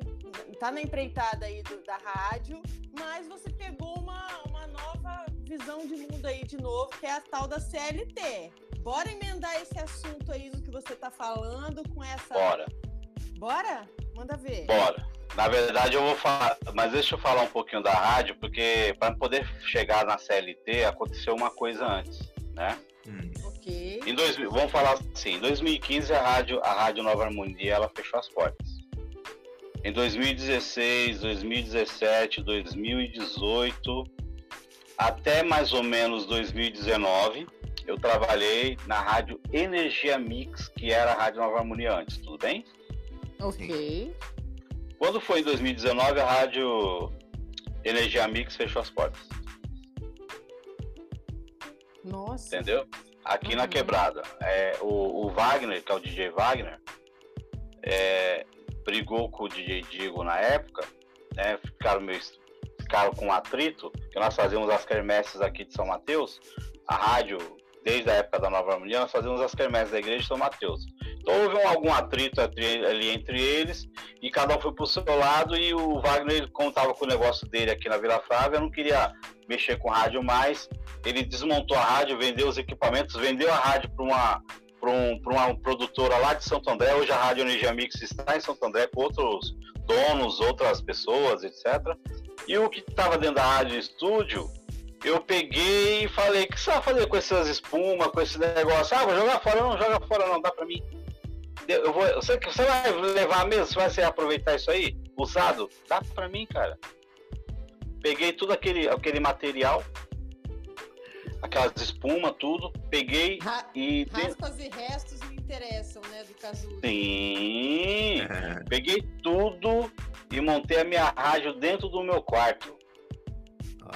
tá na empreitada aí do, da rádio, mas você pegou uma, uma nova visão de mundo aí de novo, que é a tal da CLT. Bora emendar esse assunto aí no que você tá falando com essa. Bora. Bora? Manda ver. Bora. Na verdade, eu vou falar, mas deixa eu falar um pouquinho da rádio, porque para poder chegar na CLT aconteceu uma coisa antes, né? Hum. Ok. Em dois, vamos falar assim, em 2015 a rádio, a rádio Nova Harmonia, ela fechou as portas. Em 2016, 2017, 2018, até mais ou menos 2019, eu trabalhei na rádio Energia Mix, que era a Rádio Nova Harmonia antes, tudo bem? Ok. Quando foi em 2019, a rádio Energia Mix fechou as portas. Nossa. Entendeu? Aqui uhum. na quebrada. É, o, o, Wagner, que é o DJ Wagner, é, brigou com o DJ Digo na época, né? Ficaram, meio, ficaram com atrito, que nós fazíamos as quermesses aqui de São Mateus, a rádio, desde a época da Nova Harmonia, nós fazíamos as quermesses da igreja de São Mateus. Então houve um, algum atrito ali entre eles e cada um foi pro seu lado e o Wagner contava com o negócio dele aqui na Vila Flávia, não queria mexer com rádio mais. Ele desmontou a rádio, vendeu os equipamentos, vendeu a rádio para uma para um, uma produtora lá de Santo André. Hoje a Rádio Energia Mix está em Santo André com outros donos, outras pessoas, etc. E o que estava dentro da rádio estúdio, eu peguei e falei: o que você vai fazer com essas espumas, com esse negócio? Ah, vou jogar fora, não joga fora, não, dá para mim eu vou, você, você vai levar mesmo? Você vai se aproveitar isso aí? Usado? Dá pra mim, cara. Peguei tudo aquele, aquele material, aquelas espumas, tudo, peguei Ra e. Raspas e restos me interessam, né, do caso. Sim! peguei tudo e montei a minha rádio dentro do meu quarto.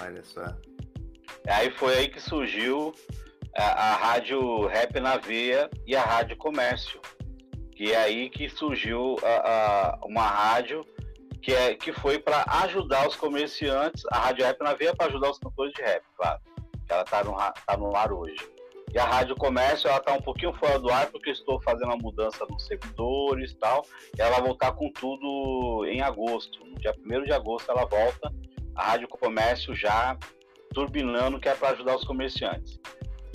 Olha só. Aí foi aí que surgiu a, a rádio Rap na Veia e a rádio Comércio. E é aí que surgiu a, a, uma rádio que, é, que foi para ajudar os comerciantes. A Rádio Rap na veia para ajudar os cantores de rap, claro. Ela está no, tá no ar hoje. E a Rádio Comércio, ela está um pouquinho fora do ar porque estou fazendo a mudança nos servidores e tal. E ela vai voltar com tudo em agosto. No dia 1 de agosto ela volta. A Rádio Comércio já turbinando, que é para ajudar os comerciantes.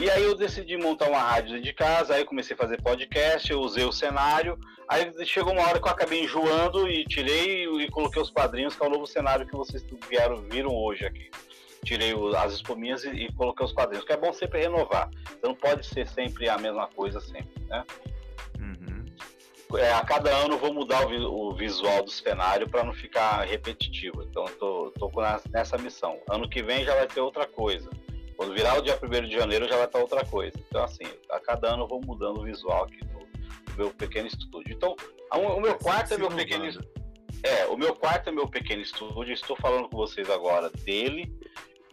E aí eu decidi montar uma rádio de casa, aí comecei a fazer podcast, eu usei o cenário, aí chegou uma hora que eu acabei enjoando e tirei e coloquei os quadrinhos, que é o novo cenário que vocês vieram, viram hoje aqui. Tirei as espuminhas e, e coloquei os quadrinhos, que é bom sempre renovar. Então não pode ser sempre a mesma coisa sempre, né? Uhum. É, a cada ano eu vou mudar o, o visual do cenário para não ficar repetitivo. Então eu tô, tô nessa missão. Ano que vem já vai ter outra coisa. Quando virar o dia 1 de janeiro já vai estar outra coisa. Então, assim, a cada ano eu vou mudando o visual aqui do, do meu pequeno estúdio. Então, o meu quarto é meu pequeno estúdio. É, o meu quarto é meu pequeno estúdio. Estou falando com vocês agora dele.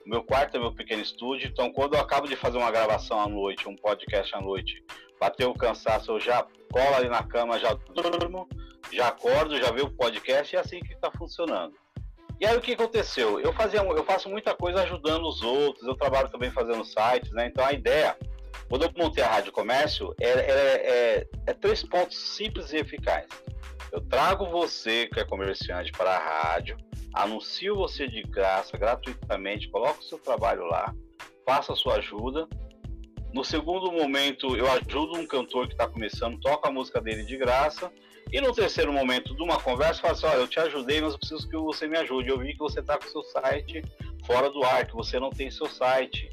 Meu quarto é meu pequeno estúdio, então quando eu acabo de fazer uma gravação à noite, um podcast à noite, bateu o cansaço, eu já colo ali na cama, já durmo, já acordo, já vejo o podcast e é assim que está funcionando. E aí o que aconteceu? Eu fazia, eu faço muita coisa ajudando os outros, eu trabalho também fazendo sites, né? Então a ideia, quando eu montei a Rádio Comércio, é, é, é, é três pontos simples e eficazes. Eu trago você que é comerciante para a rádio, anuncio você de graça, gratuitamente, coloco o seu trabalho lá, faça a sua ajuda. No segundo momento, eu ajudo um cantor que está começando, toco a música dele de graça. E no terceiro momento de uma conversa, fala assim: olha, eu te ajudei, mas eu preciso que você me ajude. Eu vi que você está com seu site fora do ar, que você não tem seu site.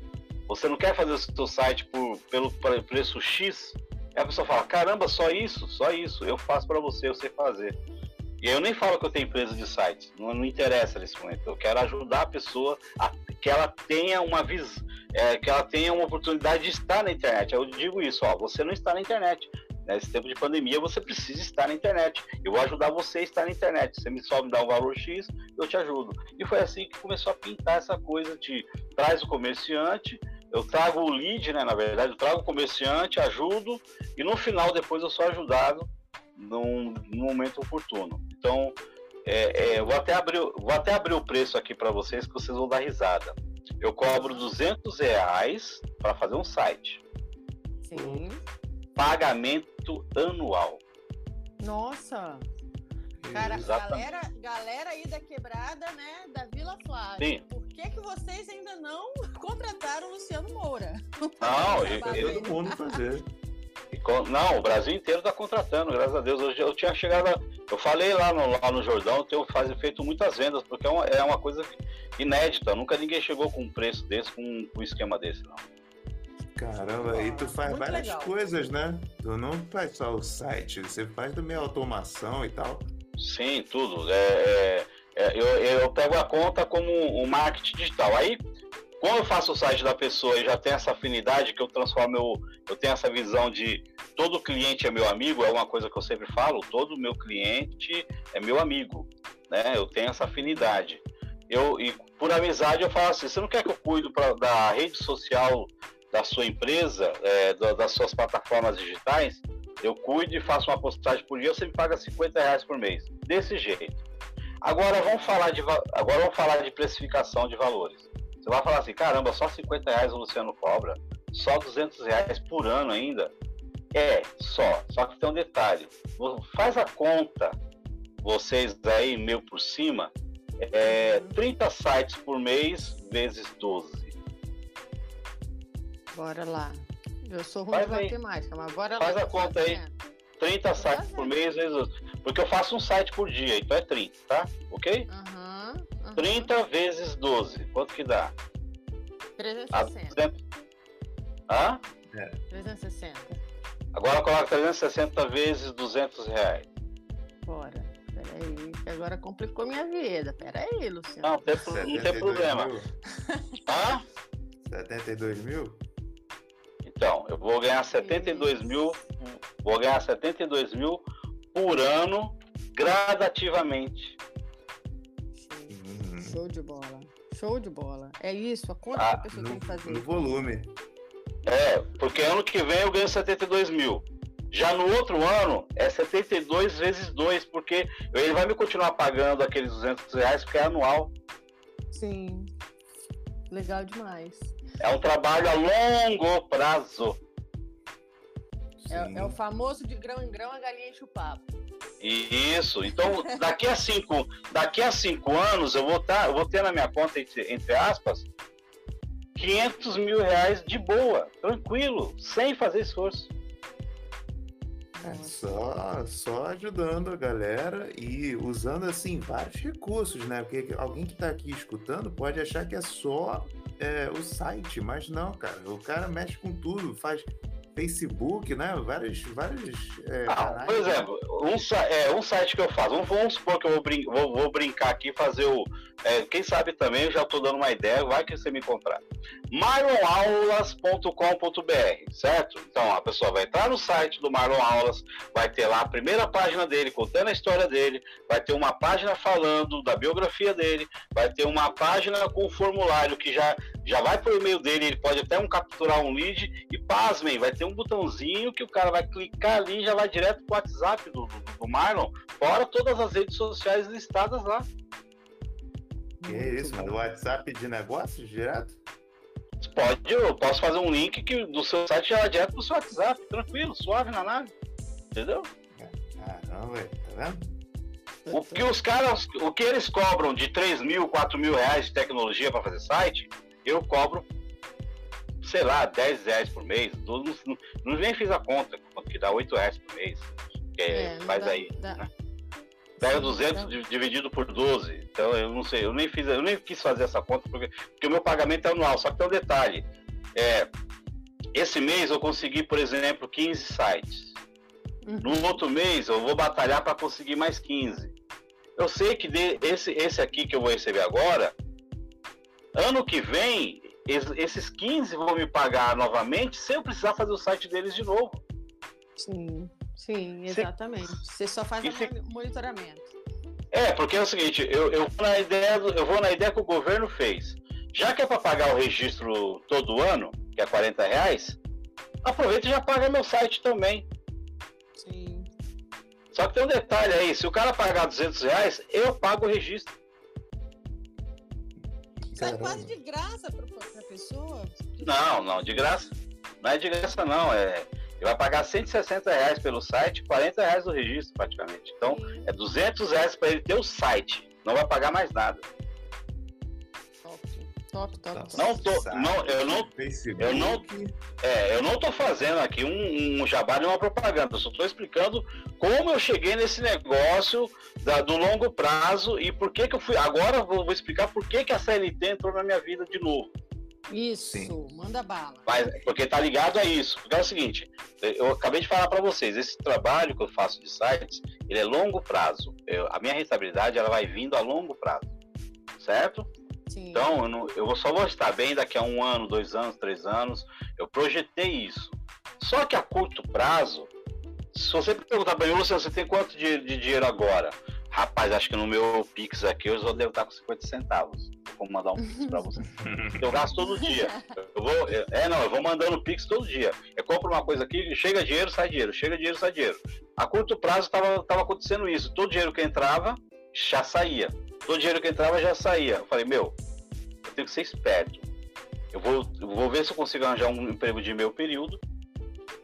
Você não quer fazer o seu site por, pelo preço X? A pessoa fala: caramba, só isso? Só isso. Eu faço para você, eu sei fazer. E eu nem falo que eu tenho empresa de sites, não, não interessa nesse momento. Eu quero ajudar a pessoa a que ela tenha uma visão, é, que ela tenha uma oportunidade de estar na internet. Eu digo isso, ó, você não está na internet. Nesse tempo de pandemia, você precisa estar na internet. Eu vou ajudar você a estar na internet. Você me só me dá um valor X, eu te ajudo. E foi assim que começou a pintar essa coisa de traz o comerciante, eu trago o lead, né? Na verdade, eu trago o comerciante, ajudo, e no final, depois, eu sou ajudado num, num momento oportuno. Então, é, é, vou, até abrir, vou até abrir o preço aqui para vocês, que vocês vão dar risada. Eu cobro 200 reais para fazer um site. Sim pagamento anual. Nossa! Cara, galera, galera aí da quebrada, né, da Vila Flávia. Sim. Por que, que vocês ainda não contrataram o Luciano Moura? Não, eu, todo mundo fazer. Não, o Brasil inteiro está contratando, graças a Deus. Eu, eu tinha chegado, a, eu falei lá no, lá no Jordão, eu tenho faz, feito muitas vendas, porque é uma, é uma coisa inédita. Nunca ninguém chegou com um preço desse, com um, com um esquema desse, não. Caramba, aí tu faz Muito várias legal. coisas, né? Tu não faz só o site, você faz também automação e tal. Sim, tudo. É, é, é, eu, eu pego a conta como um marketing digital. Aí, quando eu faço o site da pessoa e já tem essa afinidade, que eu transformo, eu, eu tenho essa visão de todo cliente é meu amigo, é uma coisa que eu sempre falo, todo meu cliente é meu amigo, né? Eu tenho essa afinidade. Eu, e por amizade eu falo assim, você não quer que eu cuido pra, da rede social da sua empresa, é, das suas plataformas digitais, eu cuido e faço uma postagem por dia, você me paga 50 reais por mês. Desse jeito. Agora vamos falar de, agora vamos falar de precificação de valores. Você vai falar assim, caramba, só 50 reais o Luciano cobra, só 200 reais por ano ainda. É, só. Só que tem um detalhe. Faz a conta, vocês aí, meu por cima, é 30 sites por mês vezes 12. Bora lá. Eu sou ruim Faz de aí. matemática, mas bora Faz lá. Faz a conta aí. 30 sites por mês vezes. Porque eu faço um site por dia, então é 30, tá? Ok? Uhum, uhum. 30 vezes 12. Quanto que dá? 360. Hã? É. 360. Agora coloca 360 vezes 200 reais. Bora. Peraí, que agora complicou minha vida. Peraí, Luciano. Não, tem, não tem problema. Hã? 72 mil? Então, eu vou ganhar 72 mil, vou ganhar 72 mil por ano gradativamente. Uhum. Show de bola. Show de bola. É isso, a conta ah, que a pessoa no, tem que fazer. No volume. É, porque ano que vem eu ganho 72 mil. Já no outro ano é 72 vezes 2, porque ele vai me continuar pagando aqueles 200 reais, porque é anual. Sim. Legal demais. É um trabalho a longo prazo. É, é, o famoso de grão em grão a galinha enche o papo. Isso. Então, daqui a cinco, daqui a cinco anos, eu vou, tá, eu vou ter na minha conta, entre, entre aspas, 500 mil reais de boa, tranquilo, sem fazer esforço. É só, só ajudando a galera e usando assim vários recursos, né? Porque alguém que está aqui escutando pode achar que é só é, o site, mas não, cara. O cara mexe com tudo, faz Facebook, né? Vários, vários é, ah, Por exemplo, um, é, um site que eu faço, vamos, vamos supor que eu vou, brin vou, vou brincar aqui e fazer o. É, quem sabe também, já estou dando uma ideia, vai que você me encontrar. marlonaulas.com.br, certo? Então a pessoa vai entrar no site do Marlon Aulas, vai ter lá a primeira página dele, contando a história dele, vai ter uma página falando da biografia dele, vai ter uma página com o formulário que já, já vai para o e-mail dele, ele pode até um capturar um lead e pasmem, vai ter um botãozinho que o cara vai clicar ali e já vai direto para o WhatsApp do, do, do Marlon, fora todas as redes sociais listadas lá. Que é isso, mano? WhatsApp de negócios direto? Pode, eu posso fazer um link que do seu site já vai direto pro seu WhatsApp, tranquilo, suave na nave. Entendeu? Caramba, tá vendo? O que os caras, o que eles cobram de 3 mil, 4 mil reais de tecnologia para fazer site, eu cobro, sei lá, 10 reais por mês. Não, não, não nem fiz a conta, quanto que dá 8 reais por mês. Que é, é faz dá, aí. Dá. Né? Pega 200 dá. dividido por 12. Então eu não sei, eu nem fiz, eu nem quis fazer essa conta porque, porque o meu pagamento é anual. Só que tem um detalhe. É, esse mês eu consegui, por exemplo, 15 sites. Uhum. No outro mês eu vou batalhar para conseguir mais 15. Eu sei que de, esse, esse aqui que eu vou receber agora, ano que vem, esses 15 vão me pagar novamente sem eu precisar fazer o site deles de novo. Sim, sim, exatamente. Você só faz o monitoramento. É, porque é o seguinte, eu, eu, vou na ideia do, eu vou na ideia que o governo fez. Já que é para pagar o registro todo ano, que é 40 reais, aproveita e já paga meu site também. Só que tem um detalhe aí, se o cara pagar 200 reais, eu pago o registro. Sai quase de graça para a pessoa? Não, não, de graça. Não é de graça não, é... Ele vai pagar 160 reais pelo site, 40 reais do registro praticamente. Então, é 200 reais para ele ter o site. Não vai pagar mais nada. Top, top. Não tô, não, eu não, eu não, é, eu não tô fazendo aqui um, um jabá de uma propaganda. Eu só tô explicando como eu cheguei nesse negócio da, do longo prazo e por que que eu fui. Agora vou, vou explicar por que que a CLT entrou na minha vida de novo. Isso, Sim. manda bala. Mas, porque tá ligado a isso. Porque é o seguinte, eu acabei de falar para vocês, esse trabalho que eu faço de sites, ele é longo prazo. Eu, a minha rentabilidade ela vai vindo a longo prazo, certo? Sim. Então, eu, não, eu só vou estar bem daqui a um ano, dois anos, três anos. Eu projetei isso. Só que a curto prazo, se você perguntar para mim, Luciano, você tem quanto de, de, dinheiro agora? Rapaz, acho que no meu Pix aqui eu só devo estar com 50 centavos. Vou mandar um Pix para você. eu gasto todo dia. Eu vou, é, não, eu vou mandando Pix todo dia. Eu compro uma coisa aqui, chega dinheiro, sai dinheiro, chega dinheiro, sai dinheiro. A curto prazo estava acontecendo isso. Todo dinheiro que entrava, já saía todo dinheiro que entrava já saía. Eu falei, meu, eu tenho que ser esperto. Eu vou, eu vou ver se eu consigo arranjar um emprego de meio período.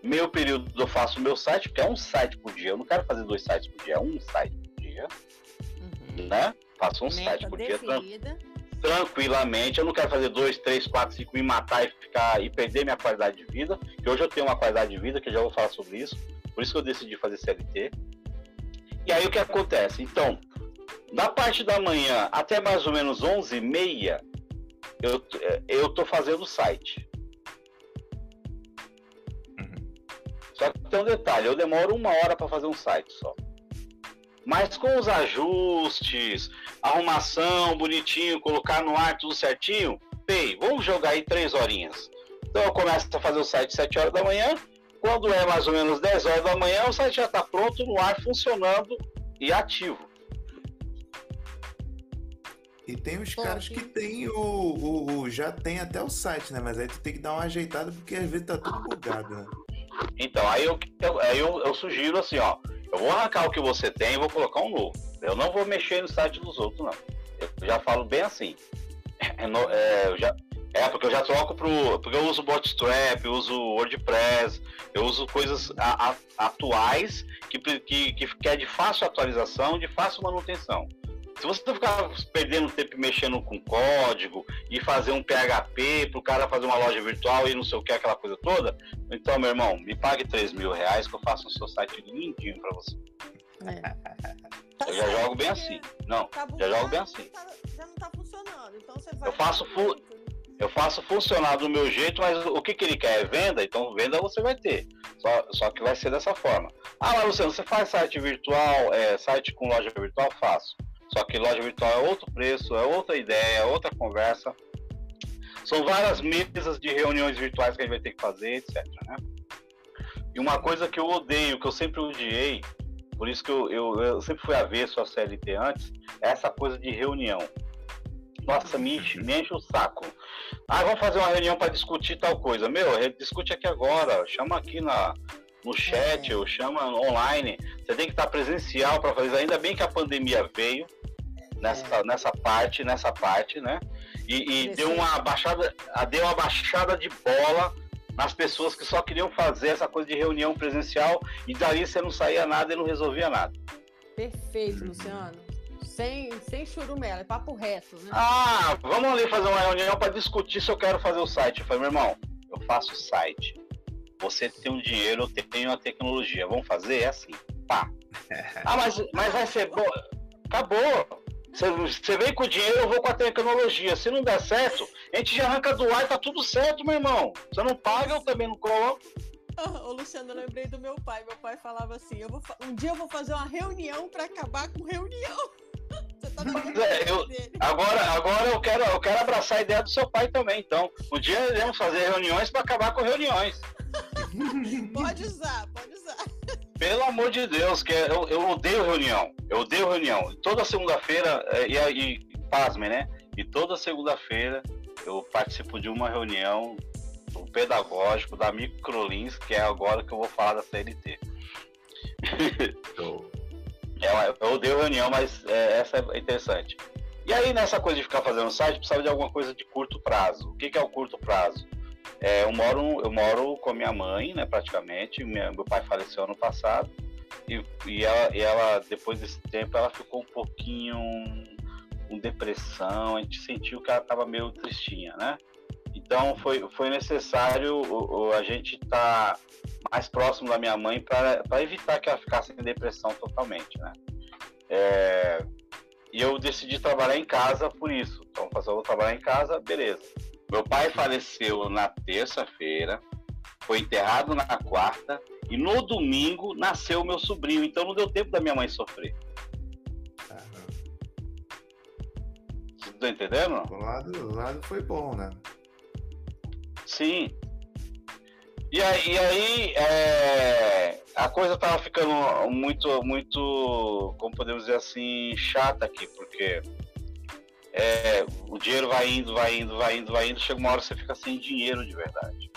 Meio período eu faço o meu site, porque é um site por dia. Eu não quero fazer dois sites por dia, é um site por dia. Uhum. Né? Faço um Meta site por dia tranquilamente. Eu não quero fazer dois, três, quatro, cinco, me matar e ficar e perder minha qualidade de vida. Que hoje eu tenho uma qualidade de vida, que eu já vou falar sobre isso. Por isso que eu decidi fazer CLT. E aí o que acontece? Então, da parte da manhã até mais ou menos 11h30, eu, eu tô fazendo o site. Uhum. Só que tem um detalhe, eu demoro uma hora para fazer um site só. Mas com os ajustes, arrumação bonitinho, colocar no ar tudo certinho, pei, vamos jogar aí três horinhas. Então eu começo a fazer o site 7 horas da manhã, quando é mais ou menos 10 horas da manhã, o site já está pronto no ar, funcionando e ativo. E tem os caras que tem o, o, o, Já tem até o site, né? Mas aí tu tem que dar uma ajeitada porque às vezes tá tudo bugado, né? Então, aí eu, eu, aí eu, eu sugiro assim, ó. Eu vou arrancar o que você tem e vou colocar um novo. Eu não vou mexer no site dos outros, não. Eu já falo bem assim. É, no, é, já, é porque eu já troco pro. Porque eu uso Bootstrap, eu uso WordPress, eu uso coisas a, a, atuais que, que, que é de fácil atualização, de fácil manutenção. Se você ficar perdendo tempo mexendo com código e fazer um PHP para o cara fazer uma loja virtual e não sei o que, aquela coisa toda, então, meu irmão, me pague 3 mil reais que eu faço o seu site lindinho para você. É. Eu já jogo bem assim. Não, tá já jogo bem assim. Tá, já não tá funcionando. Então você vai. Eu faço full. Eu faço funcionar do meu jeito, mas o que, que ele quer é venda, então venda você vai ter. Só, só que vai ser dessa forma. Ah, mas Luciano, você faz site virtual, é, site com loja virtual? Faço. Só que loja virtual é outro preço, é outra ideia, é outra conversa. São várias mesas de reuniões virtuais que a gente vai ter que fazer, etc. Né? E uma coisa que eu odeio, que eu sempre odiei, por isso que eu, eu, eu sempre fui avesso a CLT antes, é essa coisa de reunião. Nossa, me enche, me enche o saco. Ah, vamos fazer uma reunião para discutir tal coisa. Meu, discute aqui agora. Chama aqui na, no chat, é. ou chama online. Você tem que estar presencial para fazer. Ainda bem que a pandemia veio nessa, é. nessa parte, nessa parte, né? E, e deu uma baixada, deu uma baixada de bola nas pessoas que só queriam fazer essa coisa de reunião presencial e daí você não saía nada e não resolvia nada. Perfeito, Luciano. Sem, sem churumela, é papo reto, né? Ah, vamos ali fazer uma reunião para discutir se eu quero fazer o site. Eu falei, meu irmão, eu faço o site. Você tem um dinheiro, eu tenho a tecnologia. Vamos fazer? É assim. Pá. ah, mas, mas vai ser bom. Acabou. Você vem com o dinheiro, eu vou com a tecnologia. Se não der certo, a gente já arranca do ar e tá tudo certo, meu irmão. Você não paga, eu também não coloco. Ô, Luciano, eu lembrei do meu pai. Meu pai falava assim: eu vou um dia eu vou fazer uma reunião para acabar com reunião. Você tá é, eu, agora, agora eu quero, eu quero abraçar a ideia do seu pai também. Então, um dia iremos fazer reuniões para acabar com reuniões. pode usar, pode usar. Pelo amor de Deus, que é, eu, eu odeio reunião. Eu odeio reunião. Toda segunda-feira, é, e, e pasme, né? E toda segunda-feira eu participo de uma reunião do pedagógico da Microlins, que é agora que eu vou falar da CLT. é, eu odeio reunião, mas é, essa é interessante. E aí, nessa coisa de ficar fazendo site, precisava de alguma coisa de curto prazo. O que, que é o curto prazo? É, eu, moro, eu moro com a minha mãe, né, praticamente. Minha, meu pai faleceu ano passado. E, e, ela, e ela, depois desse tempo, ela ficou um pouquinho com depressão. A gente sentiu que ela estava meio tristinha, né? Então foi, foi necessário o, o, a gente estar tá mais próximo da minha mãe para evitar que ela ficasse em depressão totalmente, né? É, e eu decidi trabalhar em casa por isso. Então, fazer vou trabalhar em casa, beleza. Meu pai faleceu na terça-feira, foi enterrado na quarta e no domingo nasceu meu sobrinho. Então não deu tempo da minha mãe sofrer. Você tá entendendo? O lado, o lado foi bom, né? Sim. E aí, e aí é, a coisa tava ficando muito, muito, como podemos dizer assim, chata aqui, porque é, o dinheiro vai indo, vai indo, vai indo, vai indo, chega uma hora você fica sem dinheiro de verdade.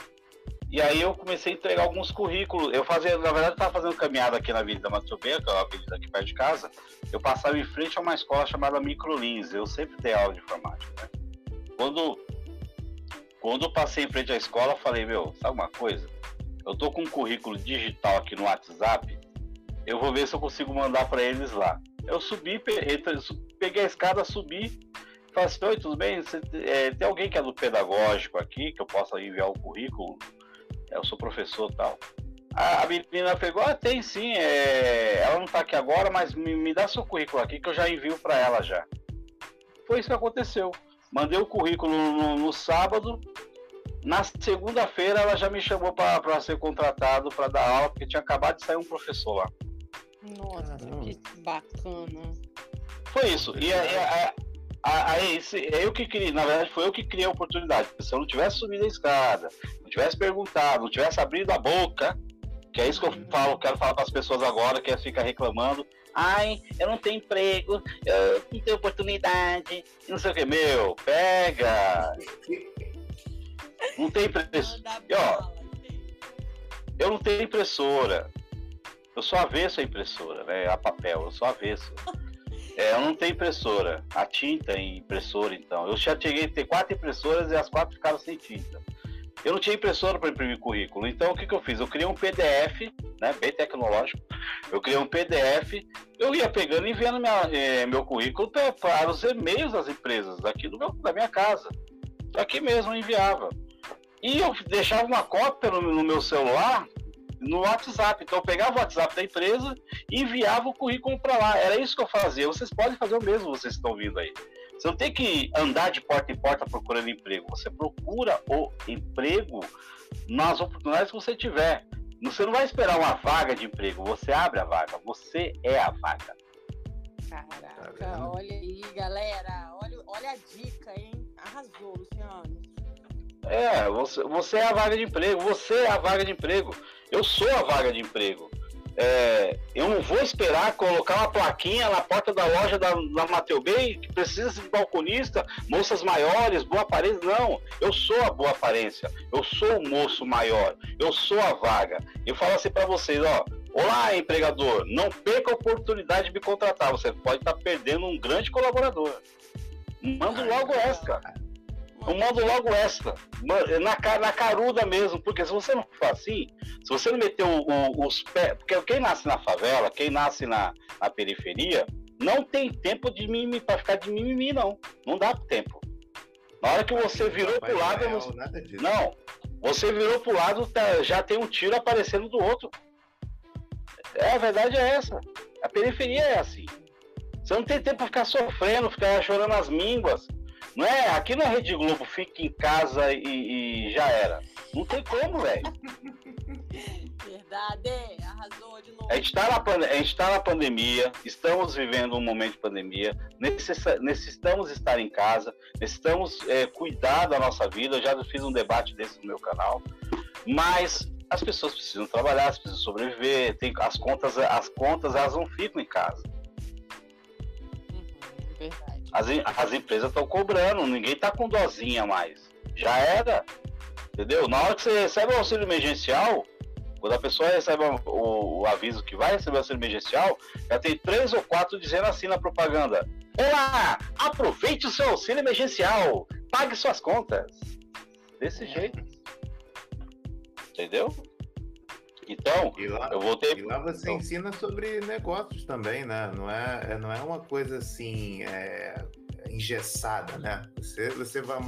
E aí eu comecei a entregar alguns currículos. Eu fazia, na verdade, eu estava fazendo caminhada aqui na Avenida Matsubeia, que é uma avenida aqui perto de casa. Eu passava em frente a uma escola chamada Microlins. Eu sempre dei aula de informática. Né? Quando, quando eu passei em frente à escola, eu falei, meu, sabe uma coisa? Eu tô com um currículo digital aqui no WhatsApp. Eu vou ver se eu consigo mandar para eles lá. Eu subi, peguei a escada, subi, falei assim, oi, tudo bem? Você, é, tem alguém que é do pedagógico aqui, que eu possa enviar o currículo? É, eu sou professor tal. A, a menina pegou, ah, tem sim, é, ela não está aqui agora, mas me, me, dá seu currículo aqui que eu já envio para ela já. Foi isso que aconteceu. Mandei o currículo no, no sábado, na segunda-feira ela já me chamou para ser contratado para dar aula, porque tinha acabado de sair um professor lá. Nossa, que bacana. Foi isso. E aí, aí, eu que criei, na verdade, foi eu que criei a oportunidade. Se eu não tivesse subido a escada, não tivesse perguntado, não tivesse abrido a boca, que é isso que eu falo, quero falar para as pessoas agora, que é ficar reclamando. Ai, eu não tenho emprego, eu não tenho oportunidade, não sei o que. Meu, pega! Não tem impressora. Eu não tenho impressora. Eu sou avesso a impressora, né? A papel, eu sou avesso. É, eu não tenho impressora. A tinta em impressora, então. Eu já cheguei a ter quatro impressoras e as quatro ficaram sem tinta. Eu não tinha impressora para imprimir currículo. Então, o que, que eu fiz? Eu criei um PDF, né, bem tecnológico. Eu criei um PDF. Eu ia pegando e enviando minha, eh, meu currículo para os e-mails das empresas daqui do meu, da minha casa. Aqui mesmo eu enviava. E eu deixava uma cópia no, no meu celular no WhatsApp. Então eu pegava o WhatsApp da empresa e enviava o currículo para lá. Era isso que eu fazia. Vocês podem fazer o mesmo, vocês estão vindo aí. Você não tem que andar de porta em porta procurando emprego. Você procura o emprego nas oportunidades que você tiver. Você não vai esperar uma vaga de emprego, você abre a vaga, você é a vaga. Caraca, tá olha aí, galera. Olha, olha a dica, hein? Arrasou, Luciano. É, você, você é a vaga de emprego, você é a vaga de emprego. Eu sou a vaga de emprego. É, eu não vou esperar colocar uma plaquinha na porta da loja da, da Mateu Bey que precisa de balconista, moças maiores, boa aparência. Não, eu sou a boa aparência, eu sou o moço maior, eu sou a vaga. Eu falo assim para vocês, ó, olá empregador, não perca a oportunidade de me contratar, você pode estar tá perdendo um grande colaborador. Mando logo essa. Eu mando logo essa, na, na caruda mesmo, porque se você não for assim, se você não meter o, o, os pés. Porque quem nasce na favela, quem nasce na, na periferia, não tem tempo de mimimi para ficar de mimimi, não. Não dá tempo. Na hora que você virou pro lado. Não, não, você virou pro lado, tá, já tem um tiro aparecendo do outro. É, a verdade é essa. A periferia é assim. Você não tem tempo para ficar sofrendo, ficar chorando as mínguas. Não é, aqui na Rede Globo fica em casa e, e já era. Não tem como, velho. Verdade, arrasou de novo. A gente, está na, a gente tá na pandemia, estamos vivendo um momento de pandemia, necessitamos estar em casa, necessitamos é, cuidar da nossa vida. Eu já fiz um debate desse no meu canal, mas as pessoas precisam trabalhar, precisam sobreviver, tem, as contas, as contas elas não ficam em casa. Uhum, verdade. As, as empresas estão cobrando, ninguém está com dozinha mais. Já era. Entendeu? Na hora que você recebe o auxílio emergencial, quando a pessoa recebe o, o, aviso que vai receber o auxílio emergencial, já tem três ou quatro dizendo assim na propaganda: Olá, aproveite o seu auxílio emergencial, pague suas contas. Desse jeito. Entendeu? Então, lá, eu voltei. E lá você então. ensina sobre negócios também, né? Não é, é, não é uma coisa assim é, engessada, né? Você, você vai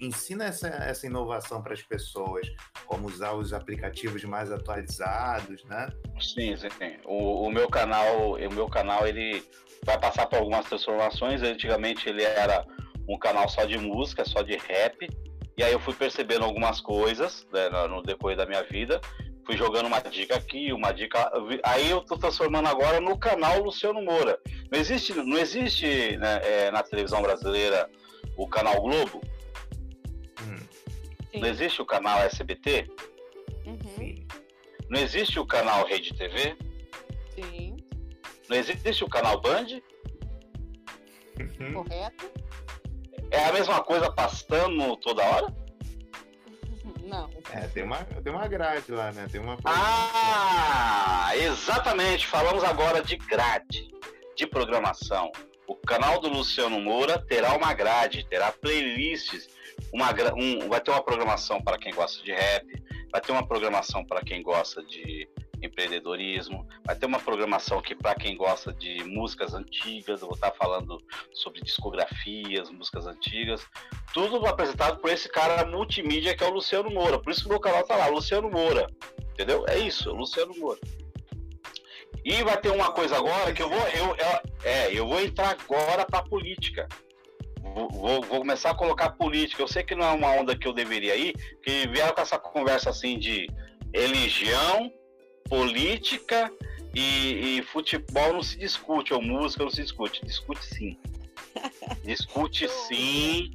ensina essa, essa inovação para as pessoas, como usar os aplicativos mais atualizados, né? Sim, sim. O, o meu canal, o meu canal, ele vai passar por algumas transformações. Antigamente ele era um canal só de música, só de rap. E aí eu fui percebendo algumas coisas né, no decorrer da minha vida fui jogando uma dica aqui, uma dica. Aí eu tô transformando agora no canal Luciano Moura. Não existe, não existe né, é, na televisão brasileira o canal Globo? Hum. Não existe o canal SBT? Uhum. Não existe o canal Rede TV? Sim. Não existe o canal Band? Uhum. Correto. É a mesma coisa passando toda hora? Não. É, tem uma, tem uma grade lá, né? Tem uma. Ah, exatamente. Falamos agora de grade, de programação. O canal do Luciano Moura terá uma grade, terá playlists, uma, um, vai ter uma programação para quem gosta de rap, vai ter uma programação para quem gosta de empreendedorismo. Vai ter uma programação aqui para quem gosta de músicas antigas. Eu vou estar falando sobre discografias, músicas antigas. Tudo apresentado por esse cara multimídia que é o Luciano Moura. Por isso que o meu canal tá lá, Luciano Moura. Entendeu? É isso, Luciano Moura. E vai ter uma coisa agora que eu vou. Eu, eu é, eu vou entrar agora para política. Vou, vou, começar a colocar política. Eu sei que não é uma onda que eu deveria ir, que vieram com essa conversa assim de religião, política e, e, futebol não se discute, ou música não se discute. Discute sim. Discute sim.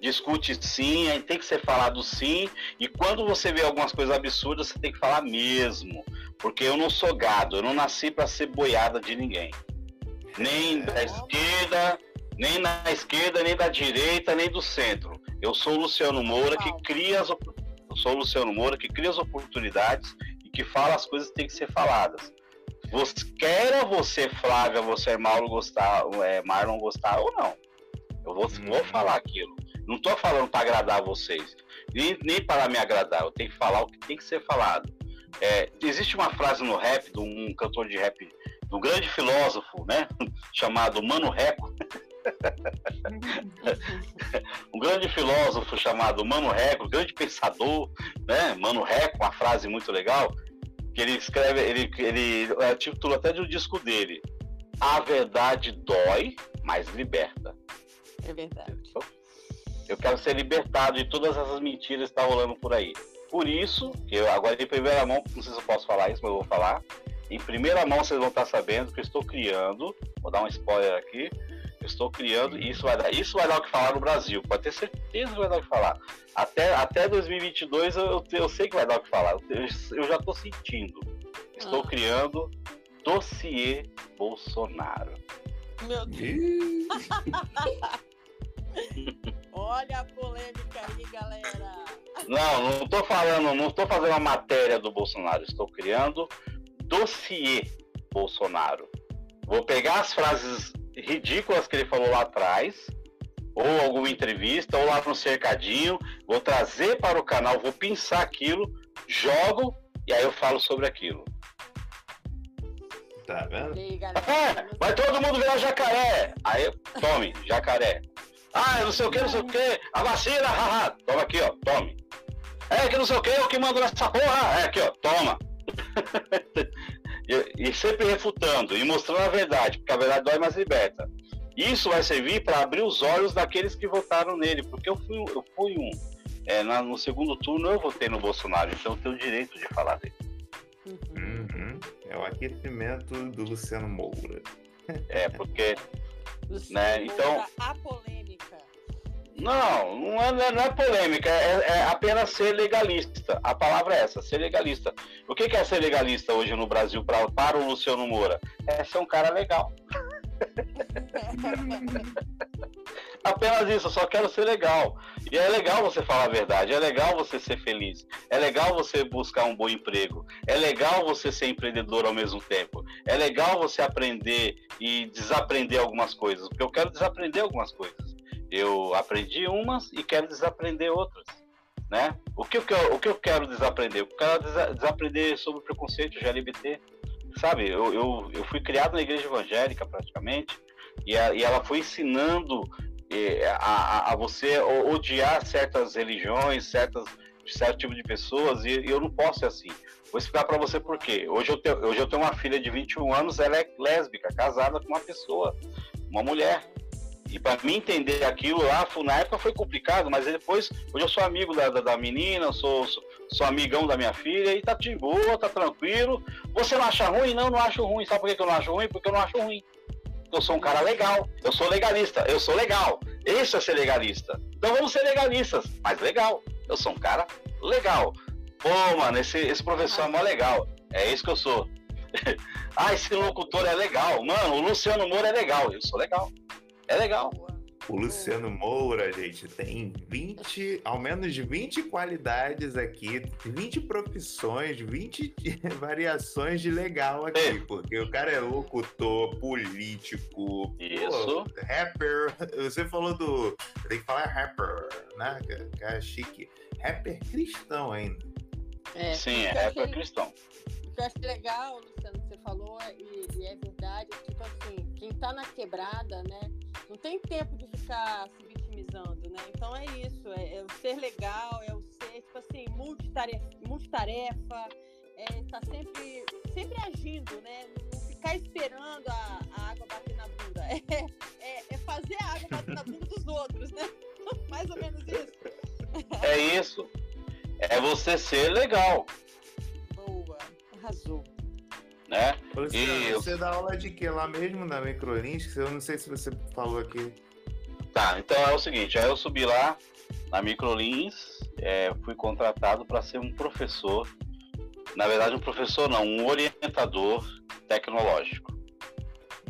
Discute sim, aí tem que ser falado sim. E quando você vê algumas coisas absurdas, você tem que falar mesmo. Porque eu não sou gado, eu não nasci para ser boiada de ninguém. Nem da esquerda, nem na esquerda, nem da direita, nem do centro. Eu sou o Luciano Moura que cria as eu sou o Luciano Moura que cria as oportunidades que fala as coisas que tem que ser faladas. Você, quer você, Flávia, você, Mauro, gostar, é, Marlon, gostar ou não. Eu vou, uhum. vou falar aquilo. Não estou falando para agradar vocês, nem, nem para me agradar. Eu tenho que falar o que tem que ser falado. É, existe uma frase no rap de um cantor de rap, de um grande filósofo, né? Chamado Mano Reco. um grande filósofo chamado Mano Reco, grande pensador, né? Mano Reco, uma frase muito legal que ele escreve, ele, ele é o título até de um disco dele. A verdade dói, mas liberta. É verdade. Eu quero ser libertado de todas essas mentiras que estão tá rolando por aí. Por isso, que eu agora em primeira mão, não sei se eu posso falar isso, mas eu vou falar. Em primeira mão vocês vão estar sabendo que eu estou criando, vou dar um spoiler aqui, eu estou criando e isso vai dar, isso vai dar o que falar no Brasil, pode ter certeza que vai dar o que falar. Até, até 2022 eu, eu sei que vai dar o que falar, eu, eu já estou sentindo. Estou ah. criando dossiê Bolsonaro. Meu Deus. Olha a polêmica aí, galera. Não, não estou falando, não estou fazendo a matéria do Bolsonaro, estou criando dossiê Bolsonaro. Vou pegar as frases ridículas que ele falou lá atrás, ou alguma entrevista, ou lá no cercadinho, vou trazer para o canal, vou pensar aquilo, jogo e aí eu falo sobre aquilo. Tá vendo? É, vai todo mundo virar jacaré. Aí, tome, jacaré. Ah, não sei o que, não sei o que. A vacina, haha. Toma aqui, ó, tome. É que não sei o que, eu que mando nessa porra. É aqui, ó, toma. e, e, sempre refutando e mostrando a verdade, porque a verdade dói mais liberta. Isso vai servir para abrir os olhos daqueles que votaram nele, porque eu fui, eu fui um. É, na, no segundo turno eu votei no Bolsonaro, então eu tenho o direito de falar dele. Uhum. É o aquecimento do Luciano Moura. É, porque. né, então. A polêmica. Não, não é, não é polêmica, é, é, apenas ser legalista. A palavra é essa, ser legalista. O que é ser legalista hoje no Brasil pra, para o Luciano Moura? É ser um cara legal. Apenas isso, eu só quero ser legal. E é legal você falar a verdade, é legal você ser feliz, é legal você buscar um bom emprego, é legal você ser empreendedor ao mesmo tempo, é legal você aprender e desaprender algumas coisas, porque eu quero desaprender algumas coisas. Eu aprendi umas e quero desaprender outras. Né? O, que eu, o que eu quero desaprender? Eu quero desaprender sobre preconceito LGBT, sabe? Eu, eu, eu fui criado na igreja evangélica praticamente, e, a, e ela foi ensinando a, a, você odiar certas religiões, certas, certo tipo de pessoas, e, e eu não posso ser assim. Vou explicar para você por quê. Hoje eu, tenho, hoje eu tenho uma filha de 21 anos, ela é lésbica, casada com uma pessoa, uma mulher. E para mim entender aquilo lá, na época foi complicado, mas depois, hoje eu sou amigo da, da, da menina, sou, sou, sou, amigão da minha filha, e tá de boa, tá tranquilo. Você não acha ruim? Não, não acho ruim. Sabe por que eu não acho ruim? Porque eu não acho ruim eu sou um cara legal, eu sou legalista, eu sou legal. Isso é ser legalista. Então vamos ser legalistas, mas legal. Eu sou um cara legal. Pô, mano, esse, esse professor é mó legal. É isso que eu sou. ah, esse locutor é legal. Mano, o Luciano Moura é legal. Eu sou legal. É legal. O Luciano Moura, gente, tem 20, ao menos de 20 qualidades aqui, 20 profissões, 20 variações de legal aqui, é. porque o cara é locutor, político, Isso. Pô, rapper. Você falou do. Tem que falar rapper, né? Que é chique. Rapper cristão ainda. É, Sim, é rapper achei, cristão. O que eu acho legal, Luciano, que você falou, e, e é verdade, tipo assim, quem tá na quebrada, né? não tem tempo de ficar se vitimizando, né? Então é isso, é, é o ser legal, é o ser, tipo assim, multitarefa, multitarefa é estar tá sempre, sempre agindo, né? Não ficar esperando a, a água bater na bunda. É, é, é, fazer a água bater na bunda dos outros, né? Mais ou menos isso. É isso. É você ser legal. Boa, arrasou né? Você, e você dá aula de que lá mesmo na Microlinks? Eu não sei se você falou aqui. Tá, então é o seguinte, aí eu subi lá na Microlins, é, fui contratado para ser um professor, na verdade um professor não, um orientador tecnológico.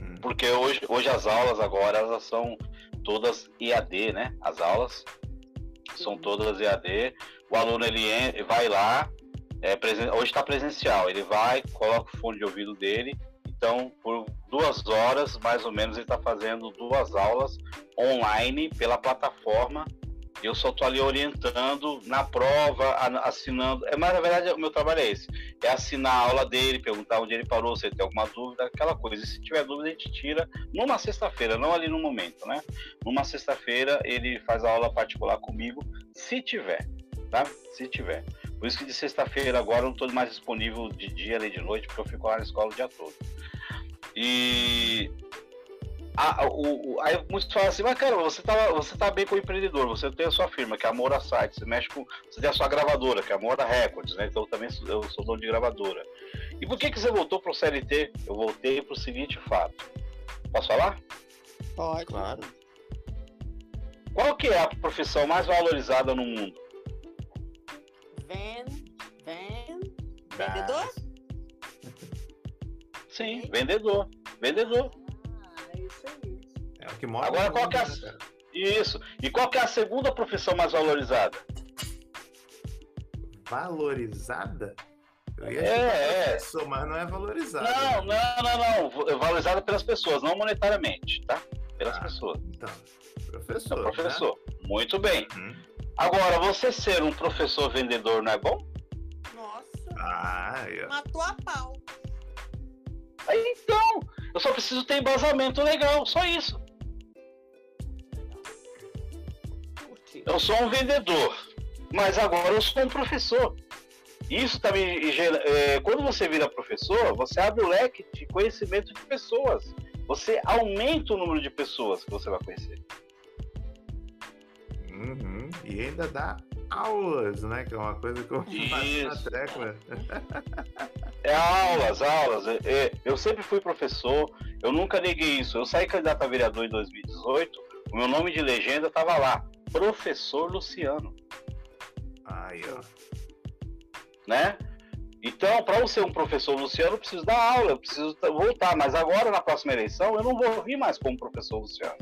Hum. Porque hoje, hoje as aulas agora elas são todas EAD, né? As aulas são todas EAD. O aluno ele vai lá, é, presen... hoje está presencial. Ele vai, coloca o fone de ouvido dele. Então, por duas horas, mais ou menos, ele está fazendo duas aulas online pela plataforma. Eu só estou ali orientando na prova, assinando. É, mas na verdade o meu trabalho é esse: é assinar a aula dele, perguntar onde ele parou, se ele tem alguma dúvida, aquela coisa. E se tiver dúvida, a gente tira numa sexta-feira, não ali no momento, né? Numa sexta-feira ele faz a aula particular comigo, se tiver, tá? Se tiver. Por isso que de sexta-feira agora eu não estou mais disponível de dia nem de noite, porque eu fico lá na escola o dia todo. E a, o, aí muitos falam assim, mas cara, você tá, você tá bem com o empreendedor, você tem a sua firma, que é a Moura Site, você mexe com. Você tem a sua gravadora, que é a Moura Records, né? Então eu também sou, eu sou dono de gravadora. E por que, que você voltou pro CLT? Eu voltei pro seguinte fato. Posso falar? Pode. Claro. Qual que é a profissão mais valorizada no mundo? Vend... Vend... Vendedor? Sim, vendedor. Vendedor. É o que mora Agora, qual que é a... Né, Isso. E qual que é a segunda profissão mais valorizada? Valorizada? Eu ia é, é. mas não é valorizada. Não, não, não, não. É valorizada pelas pessoas, não monetariamente, tá? Pelas ah, pessoas. Então, professor. É professor. Né? Muito bem. Uhum. Agora, você ser um professor vendedor não é bom? Nossa. Ah, eu... Matou a pau. Então, eu só preciso ter embasamento legal, só isso. Eu sou um vendedor, mas agora eu sou um professor. Isso também, é, quando você vira professor, você abre o leque de conhecimento de pessoas. Você aumenta o número de pessoas que você vai conhecer. Uhum. E ainda dá aulas, né? Que é uma coisa que eu faço na tecla. É aulas, aulas. É, é, eu sempre fui professor, eu nunca neguei isso. Eu saí candidato a vereador em 2018, o meu nome de legenda estava lá, Professor Luciano. Aí, ó. Né? Então, para eu ser um professor Luciano, eu preciso dar aula, eu preciso voltar. Mas agora, na próxima eleição, eu não vou vir mais como professor Luciano.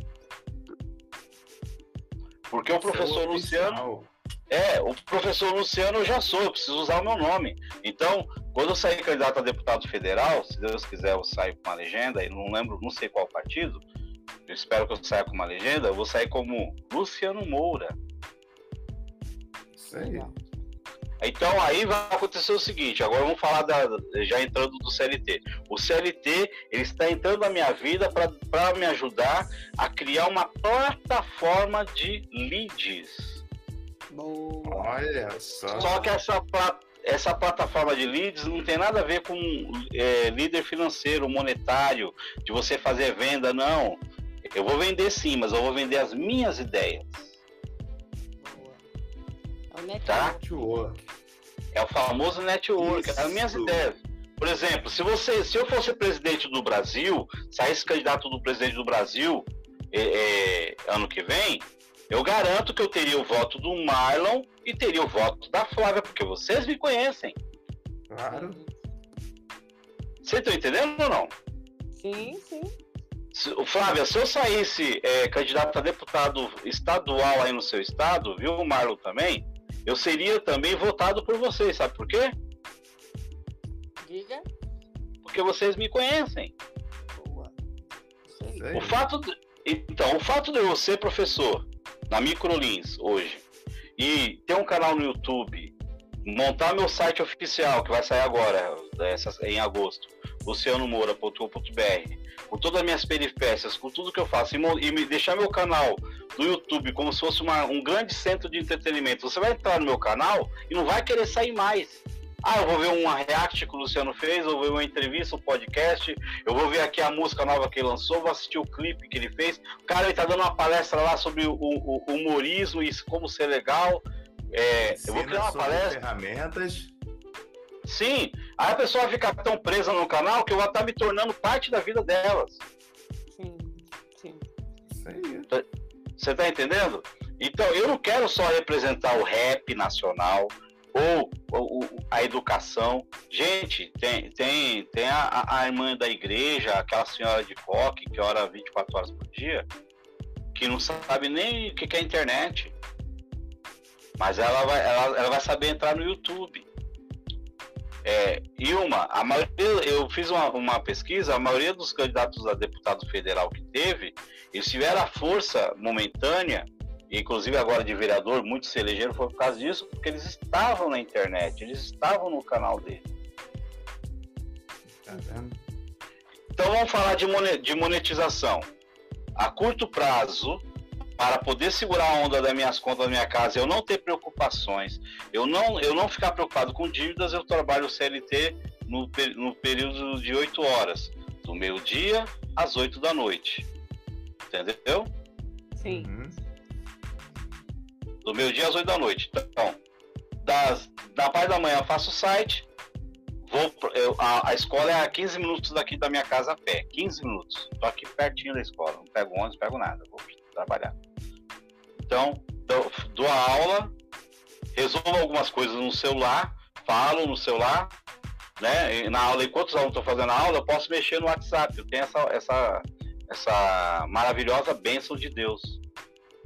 Porque o professor Luciano. É, o professor Luciano eu já sou, eu preciso usar o meu nome. Então, quando eu sair candidato a deputado federal, se Deus quiser eu saio com uma legenda, e não lembro, não sei qual partido, eu espero que eu saia com uma legenda, eu vou sair como Luciano Moura. Isso aí. Então aí vai acontecer o seguinte, agora vamos falar da, já entrando do CLT. O CLT ele está entrando na minha vida para me ajudar a criar uma plataforma de leads. Boa. Olha só. Só que essa, essa plataforma de leads não tem nada a ver com é, líder financeiro, monetário, de você fazer venda, não. Eu vou vender sim, mas eu vou vender as minhas ideias. É tá? Network. É o famoso network, Isso. as minhas ideias. Por exemplo, se você, se eu fosse presidente do Brasil, saísse candidato do presidente do Brasil é, é, ano que vem, eu garanto que eu teria o voto do Marlon e teria o voto da Flávia, porque vocês me conhecem. Claro. Vocês estão entendendo ou não? Sim, sim. Flávia, se eu saísse é, candidato a deputado estadual aí no seu estado, viu, o Marlon também, eu seria também votado por vocês, sabe por quê? Diga. Porque vocês me conhecem. Boa. O fato de, então, o fato de eu ser professor na Microlins hoje e ter um canal no YouTube, montar meu site oficial que vai sair agora, em agosto, lucianomoura.com.br, com todas as minhas peripécias, com tudo que eu faço, e, me deixar meu canal do YouTube como se fosse uma, um grande centro de entretenimento. Você vai entrar no meu canal e não vai querer sair mais. Ah, eu vou ver uma react que o Luciano fez, eu vou ver uma entrevista, um podcast, eu vou ver aqui a música nova que ele lançou, vou assistir o clipe que ele fez. O cara ele tá dando uma palestra lá sobre o, o, o humorismo e como ser legal. É, eu vou criar uma palestra. Ferramentas. Sim, aí a pessoa fica tão presa no canal que eu vou estar me tornando parte da vida delas. Sim, sim. Aí. Você tá entendendo? Então, eu não quero só representar o rap nacional ou, ou a educação. Gente, tem, tem, tem a, a, irmã da igreja, aquela senhora de coque que ora 24 horas por dia, que não sabe nem o que é internet. Mas ela vai, ela, ela vai saber entrar no YouTube. É, Ilma, a maioria, eu fiz uma, uma, pesquisa, a maioria dos candidatos a deputado federal que teve, eles tiveram a força momentânea, inclusive agora de vereador, muitos se elegeram foi por causa disso, porque eles estavam na internet, eles estavam no canal dele. Tá vendo? Então vamos falar de monetização. A curto prazo, para poder segurar a onda das minhas contas da minha casa, eu não ter preocupações, eu não, eu não ficar preocupado com dívidas, eu trabalho CLT no, no período de 8 horas, do meio-dia às 8 da noite. Entendeu? Sim. Uhum. Do meio-dia às oito da noite. Então, das, da parte da manhã eu faço o site, vou, eu, a, a, escola é a 15 minutos daqui da minha casa a pé. 15 minutos. Tô aqui pertinho da escola. Não pego ônibus, não pego nada. Vou trabalhar. Então, dou, a aula, resolvo algumas coisas no celular, falo no celular, né? na aula, enquanto os alunos estão fazendo a aula, eu posso mexer no WhatsApp. Eu tenho essa, essa, essa maravilhosa bênção de Deus.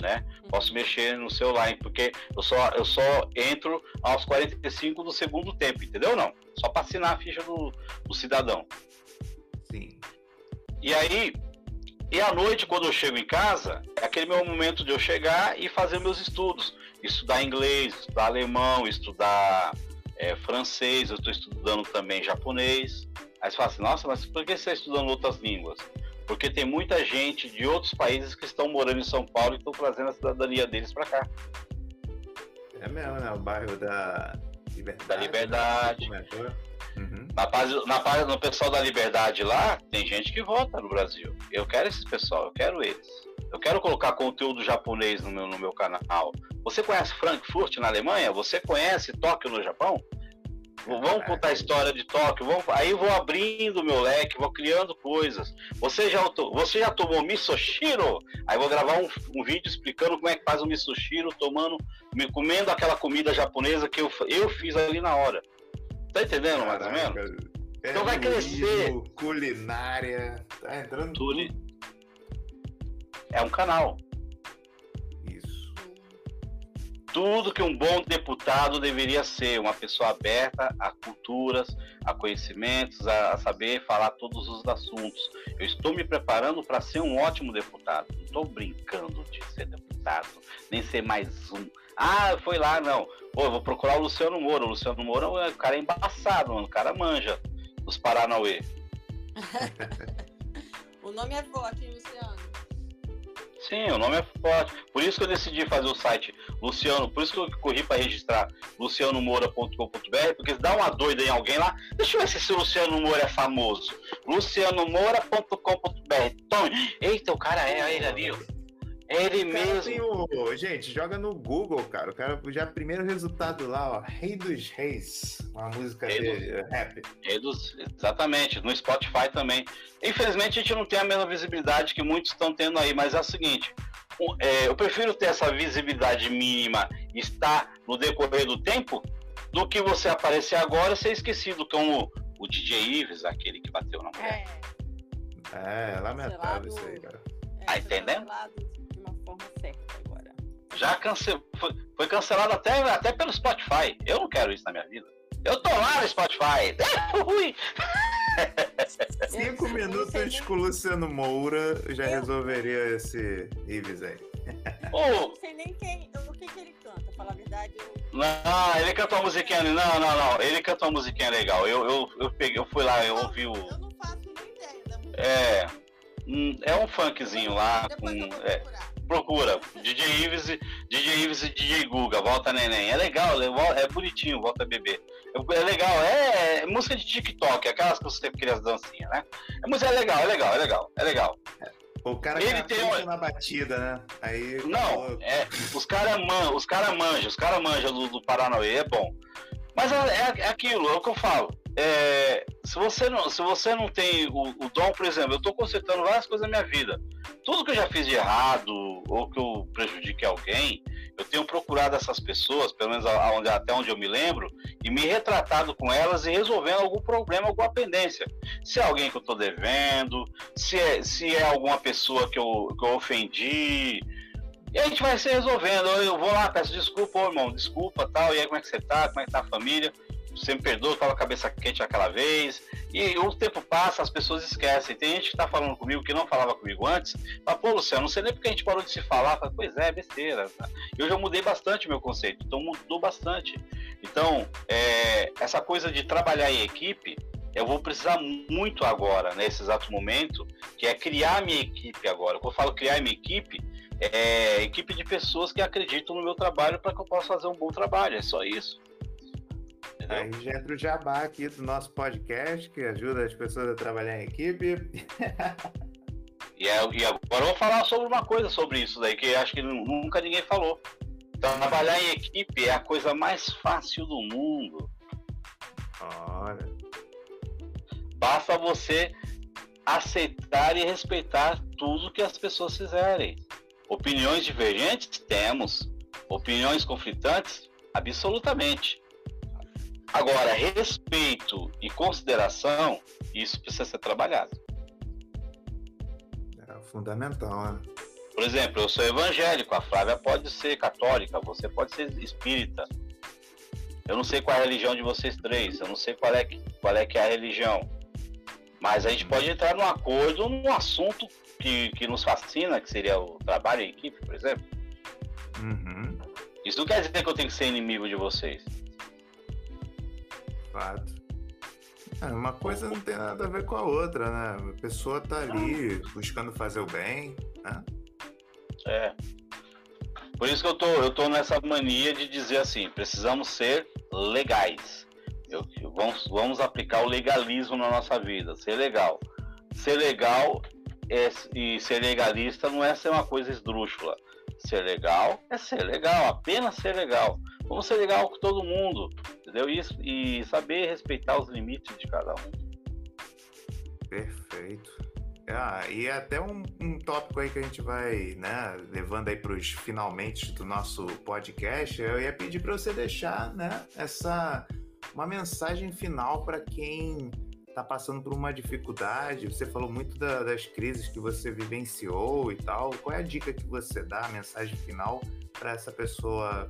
Né? Posso mexer no celular, porque eu só, eu só entro aos 45 do segundo tempo, entendeu? Não. Só para assinar a ficha do, do cidadão. Sim. E aí, e à noite, quando eu chego em casa, é aquele meu momento de eu chegar e fazer meus estudos. Estudar inglês, estudar alemão, estudar é, francês, eu estou estudando também japonês. Aí você fala assim, nossa, mas por que você está estudando outras línguas? Porque tem muita gente de outros países que estão morando em São Paulo e estão trazendo a cidadania deles para cá. É mesmo, né? O bairro da Liberdade. Da Liberdade. Né? Uhum. Na, paz, na paz, no pessoal da Liberdade lá, tem gente que vota no Brasil. Eu quero esses pessoal, eu quero eles. Eu quero colocar conteúdo japonês no meu, no meu canal. Você conhece Frankfurt na Alemanha? Você conhece Tóquio no Japão? Vamos contar a história de Tóquio. Vamos... Aí eu vou abrindo meu leque, vou criando coisas. Você já, você já tomou misoshiro? Aí vou gravar um, um, vídeo explicando como é que faz o misoshiro, tomando, me comendo aquela comida japonesa que eu, eu fiz ali na hora. Tá entendendo Caraca, mais ou menos? É então vai crescer. Culinária, tá entrando tudo. É um canal. Isso. Tudo que um bom deputado deveria ser, uma pessoa aberta a culturas, a conhecimentos, a, a saber falar todos os assuntos. Eu estou me preparando para ser um ótimo deputado. Não estou brincando de ser deputado, nem ser mais um. Ah, foi lá, não. Pô, vou procurar o Luciano Moura. O Luciano Moura, o cara é embaçado, mano. O cara manja os Paranauê. o nome é forte, hein, Luciano? Sim, o nome é forte. Por isso que eu decidi fazer o site Luciano, por isso que eu corri para registrar lucianomoura.com.br, porque se dá uma doida em alguém lá, deixa eu ver se esse Luciano Moura é famoso. lucianomoura.com.br. Eita, o cara é, ele ali, ó. Ele mesmo. O... Gente, joga no Google, cara. O cara já primeiro resultado lá, ó. Rei dos Reis. Uma música Rei de rap. Rei dos... Exatamente. No Spotify também. Infelizmente a gente não tem a mesma visibilidade que muitos estão tendo aí, mas é o seguinte. É, eu prefiro ter essa visibilidade mínima estar no decorrer do tempo do que você aparecer agora e ser esquecido como o DJ Ives, aquele que bateu na mulher. É, é lamentável isso aí, cara. É, tá entendendo? Forma certa agora. Já cancelou, foi, foi, cancelado até, até pelo Spotify. Eu não quero isso na minha vida. Eu tô lá no Spotify. Fui. Cinco minutos com o Luciano Moura já eu... resolveria esse Ives aí. Eu não sei nem quem, o que, que ele canta, falar a verdade. Eu... Não, ele canta uma musiquinha. Não, não, não. Ele canta uma musiquinha legal. Eu, eu, eu, peguei, eu fui lá, eu ouvi o. Eu não faço nem ideia da música. É. É um funkzinho lá com. É, procura. DJ Ives, DJ Ives e DJ Guga, volta neném. É legal, é bonitinho, volta bebê. É legal, é, é música de TikTok, aquelas que você tem que criar as dancinhas, né? É música é legal, é legal, é legal, é legal. O cara ele tem uma... na batida, né? Aí, não, é, os caras man, os cara manjam, os caras manjam do, do Paranauê, é bom. Mas é, é, é, aquilo, é o que eu falo. É, se, você não, se você não tem o, o dom, por exemplo, eu estou consertando várias coisas na minha vida. Tudo que eu já fiz de errado ou que eu prejudiquei alguém, eu tenho procurado essas pessoas, pelo menos aonde, até onde eu me lembro, e me retratado com elas e resolvendo algum problema, alguma pendência. Se é alguém que eu estou devendo, se é, se é alguma pessoa que eu, que eu ofendi, e a gente vai se resolvendo. Eu vou lá, peço desculpa, ô, irmão, desculpa tal. E aí, como é que você tá? Como é que tá a família? Você me perdoa, tava a cabeça quente aquela vez. E o tempo passa, as pessoas esquecem. Tem gente que tá falando comigo que não falava comigo antes. Fala, pô, Luciano, não sei nem porque a gente parou de se falar. Fala, pois é, besteira. Eu já mudei bastante meu conceito, então mudou bastante. Então, é, essa coisa de trabalhar em equipe, eu vou precisar muito agora, nesse exato momento, que é criar minha equipe agora. Quando eu falo criar minha equipe, é, equipe de pessoas que acreditam no meu trabalho para que eu possa fazer um bom trabalho. É só isso. Entendeu? Aí já entra o jabá aqui do nosso podcast, que ajuda as pessoas a trabalhar em equipe. E, é, e agora eu vou falar sobre uma coisa sobre isso daí, que acho que nunca ninguém falou. Trabalhar em equipe é a coisa mais fácil do mundo. Olha. Basta você aceitar e respeitar tudo que as pessoas fizerem. Opiniões divergentes? Temos. Opiniões conflitantes? Absolutamente. Agora, respeito e consideração, isso precisa ser trabalhado. É fundamental, né? Por exemplo, eu sou evangélico, a Flávia pode ser católica, você pode ser espírita. Eu não sei qual é a religião de vocês três, eu não sei qual é, qual é que é a religião. Mas a gente pode entrar num acordo num assunto que, que nos fascina, que seria o trabalho em equipe, por exemplo. Uhum. Isso não quer dizer que eu tenho que ser inimigo de vocês. Fato. É, uma coisa não tem nada a ver com a outra, né? A pessoa tá ali buscando fazer o bem, né? É. Por isso que eu tô, eu tô nessa mania de dizer assim, precisamos ser legais. Eu, vamos, vamos aplicar o legalismo na nossa vida, ser legal. Ser legal é, e ser legalista não é ser uma coisa esdrúxula. Ser legal é ser legal, apenas ser legal. Vamos ser legal com todo mundo, entendeu? Isso, e saber respeitar os limites de cada um. Perfeito. Ah, e até um, um tópico aí que a gente vai, né, levando aí para os finalmente do nosso podcast, eu ia pedir para você deixar, né, essa uma mensagem final para quem está passando por uma dificuldade. Você falou muito da, das crises que você vivenciou e tal. Qual é a dica que você dá, a mensagem final para essa pessoa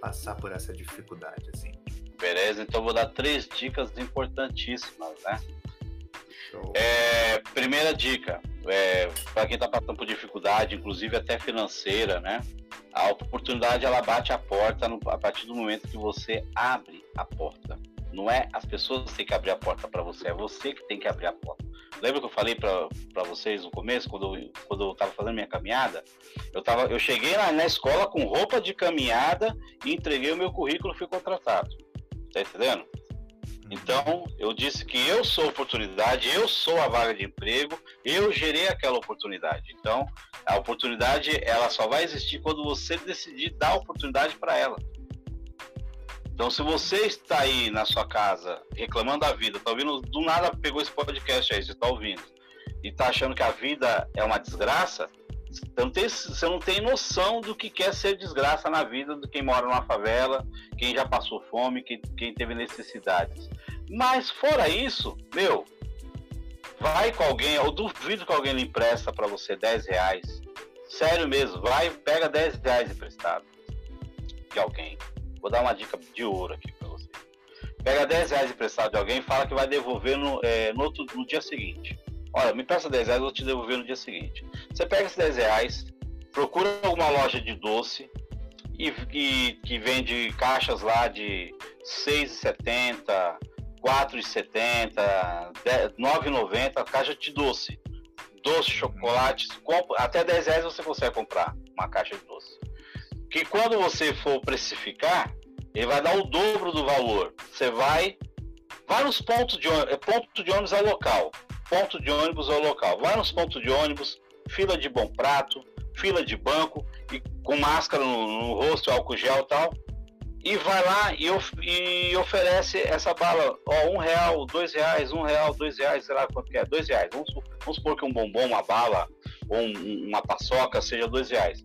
passar por essa dificuldade, assim? Beleza, então vou dar três dicas importantíssimas, né? É, primeira dica, é, para quem está passando por dificuldade, inclusive até financeira, né? A oportunidade ela bate a porta no, a partir do momento que você abre a porta. Não é as pessoas que têm que abrir a porta para você, é você que tem que abrir a porta. Lembra que eu falei para vocês no começo, quando eu, quando eu tava fazendo minha caminhada? Eu, tava, eu cheguei na, na escola com roupa de caminhada e entreguei o meu currículo e fui contratado. Tá entendendo? Então, eu disse que eu sou oportunidade, eu sou a vaga de emprego, eu gerei aquela oportunidade. Então, a oportunidade ela só vai existir quando você decidir dar oportunidade para ela. Então, se você está aí na sua casa reclamando da vida, tá ouvindo, do nada pegou esse podcast aí, você está ouvindo, e está achando que a vida é uma desgraça, você não, tem, você não tem noção do que quer ser desgraça na vida de quem mora numa favela, quem já passou fome, quem, quem teve necessidades. Mas fora isso, meu, vai com alguém, eu duvido que alguém lhe empresta para você 10 reais. Sério mesmo, vai, pega 10 reais emprestado de alguém. Vou dar uma dica de ouro aqui para você. Pega 10 reais emprestado de alguém e fala que vai devolver no, é, no, outro, no dia seguinte. Olha, me peça 10 reais, eu vou te devolver no dia seguinte. Você pega esses 10 reais, procura alguma loja de doce e, e que vende caixas lá de 6,70, 4,70, 9,90, caixa de doce. Doce, chocolates, até 10 reais você consegue comprar uma caixa de doce. Que quando você for precificar, ele vai dar o dobro do valor. Você vai, nos pontos de ônibus, ponto de ônibus é local ponto de ônibus ao local. Vai nos pontos de ônibus, fila de bom prato, fila de banco, e com máscara no, no rosto, álcool gel e tal, e vai lá e, of, e, oferece essa bala, ó, um real, dois reais, um real, dois reais, sei lá quanto que é, dois reais. Vamos, vamos supor que um bombom, uma bala ou um, uma paçoca seja dois reais.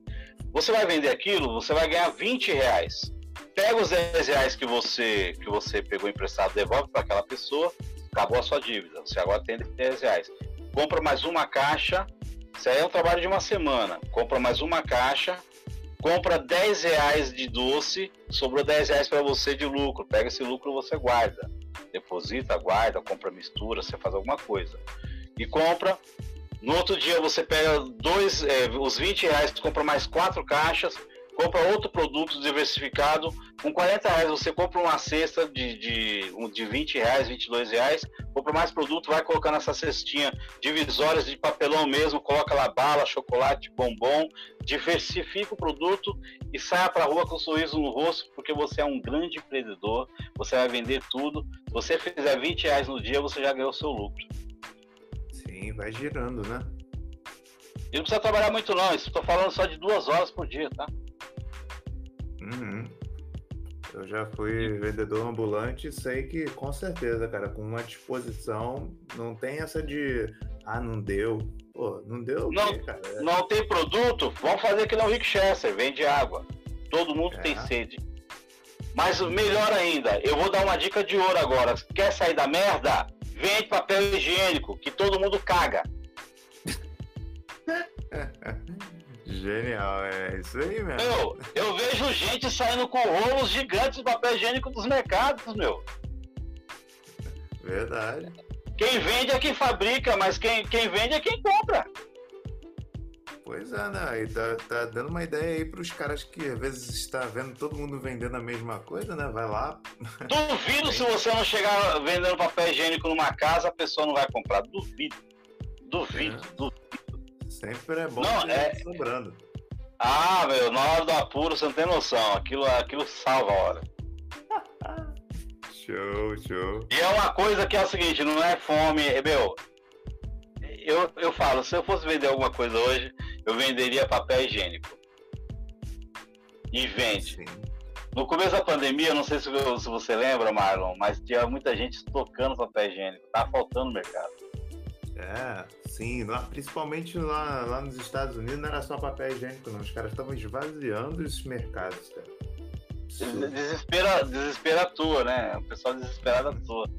Você vai vender aquilo, você vai ganhar 20 reais. Pega os 10 reais que você, que você pegou emprestado, devolve para aquela pessoa acabou a sua dívida, você agora tem 10 reais. Compra mais uma caixa, isso aí é um trabalho de uma semana. Compra mais uma caixa, compra 10 reais de doce, sobrou 10 reais para você de lucro. Pega esse lucro você guarda. Deposita, guarda, compra mistura, você faz alguma coisa. E compra. No outro dia você pega dois, é, os 20 reais, compra mais quatro caixas, compra outro produto diversificado. Com 40 reais você compra uma cesta de, de, de 20 reais, 22 reais, compra mais produto, vai colocar nessa cestinha divisórias de papelão mesmo, coloca lá bala, chocolate, bombom, diversifica o produto e saia para a rua com um sorriso no rosto, porque você é um grande empreendedor, você vai vender tudo. Se você fizer 20 reais no dia, você já ganhou o seu lucro. Sim, vai girando, né? E não precisa trabalhar muito não, estou falando só de duas horas por dia, tá? Uhum. Eu já fui vendedor ambulante e sei que, com certeza, cara, com uma disposição, não tem essa de, ah, não deu. Pô, não deu não, quê, cara? É... Não tem produto? Vamos fazer que não Rick Chester, vende água. Todo mundo é. tem sede. Mas melhor ainda, eu vou dar uma dica de ouro agora. Quer sair da merda? Vende papel higiênico, que todo mundo caga. Genial, é isso aí mesmo. Meu, eu vejo gente saindo com rolos gigantes de papel higiênico dos mercados, meu. Verdade. Quem vende é quem fabrica, mas quem, quem vende é quem compra. Pois é, né? E tá, tá dando uma ideia aí pros caras que às vezes está vendo todo mundo vendendo a mesma coisa, né? Vai lá. Duvido se você não chegar vendendo papel higiênico numa casa, a pessoa não vai comprar. Duvido. Duvido, é. duvido. Sempre é bom não, é... sobrando. Ah, meu, na hora do apuro você não tem noção. Aquilo, aquilo salva a hora. show, show. E é uma coisa que é o seguinte, não é fome, meu. Eu, eu falo, se eu fosse vender alguma coisa hoje, eu venderia papel higiênico. E vende. Sim. No começo da pandemia, não sei se, se você lembra, Marlon, mas tinha muita gente estocando papel higiênico. Tá faltando no mercado. É, sim, lá, principalmente lá, lá nos Estados Unidos não era só papel higiênico, não. Os caras estavam esvaziando esses mercados, cara. Desespera, desespera a tua, né? O pessoal desesperado à toa.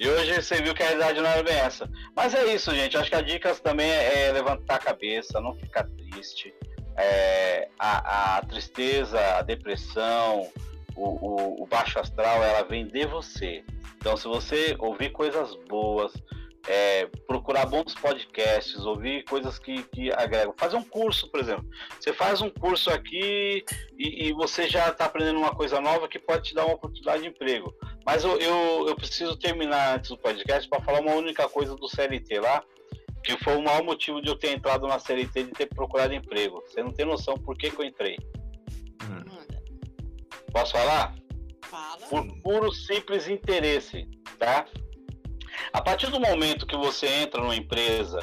E hoje você viu que a realidade não era bem essa. Mas é isso, gente. Acho que a dica também é levantar a cabeça, não ficar triste. É, a, a, tristeza, a depressão, o, o, o baixo astral, ela vem de você. Então, se você ouvir coisas boas, é, procurar bons podcasts, ouvir coisas que, que agregam. Fazer um curso, por exemplo. Você faz um curso aqui e, e você já está aprendendo uma coisa nova que pode te dar uma oportunidade de emprego. Mas eu, eu, eu preciso terminar antes do podcast para falar uma única coisa do CLT lá, que foi o maior motivo de eu ter entrado na CLT de ter procurado emprego. Você não tem noção por que, que eu entrei. Hum. Posso falar? Fala. Por puro simples interesse, tá? A partir do momento que você entra numa empresa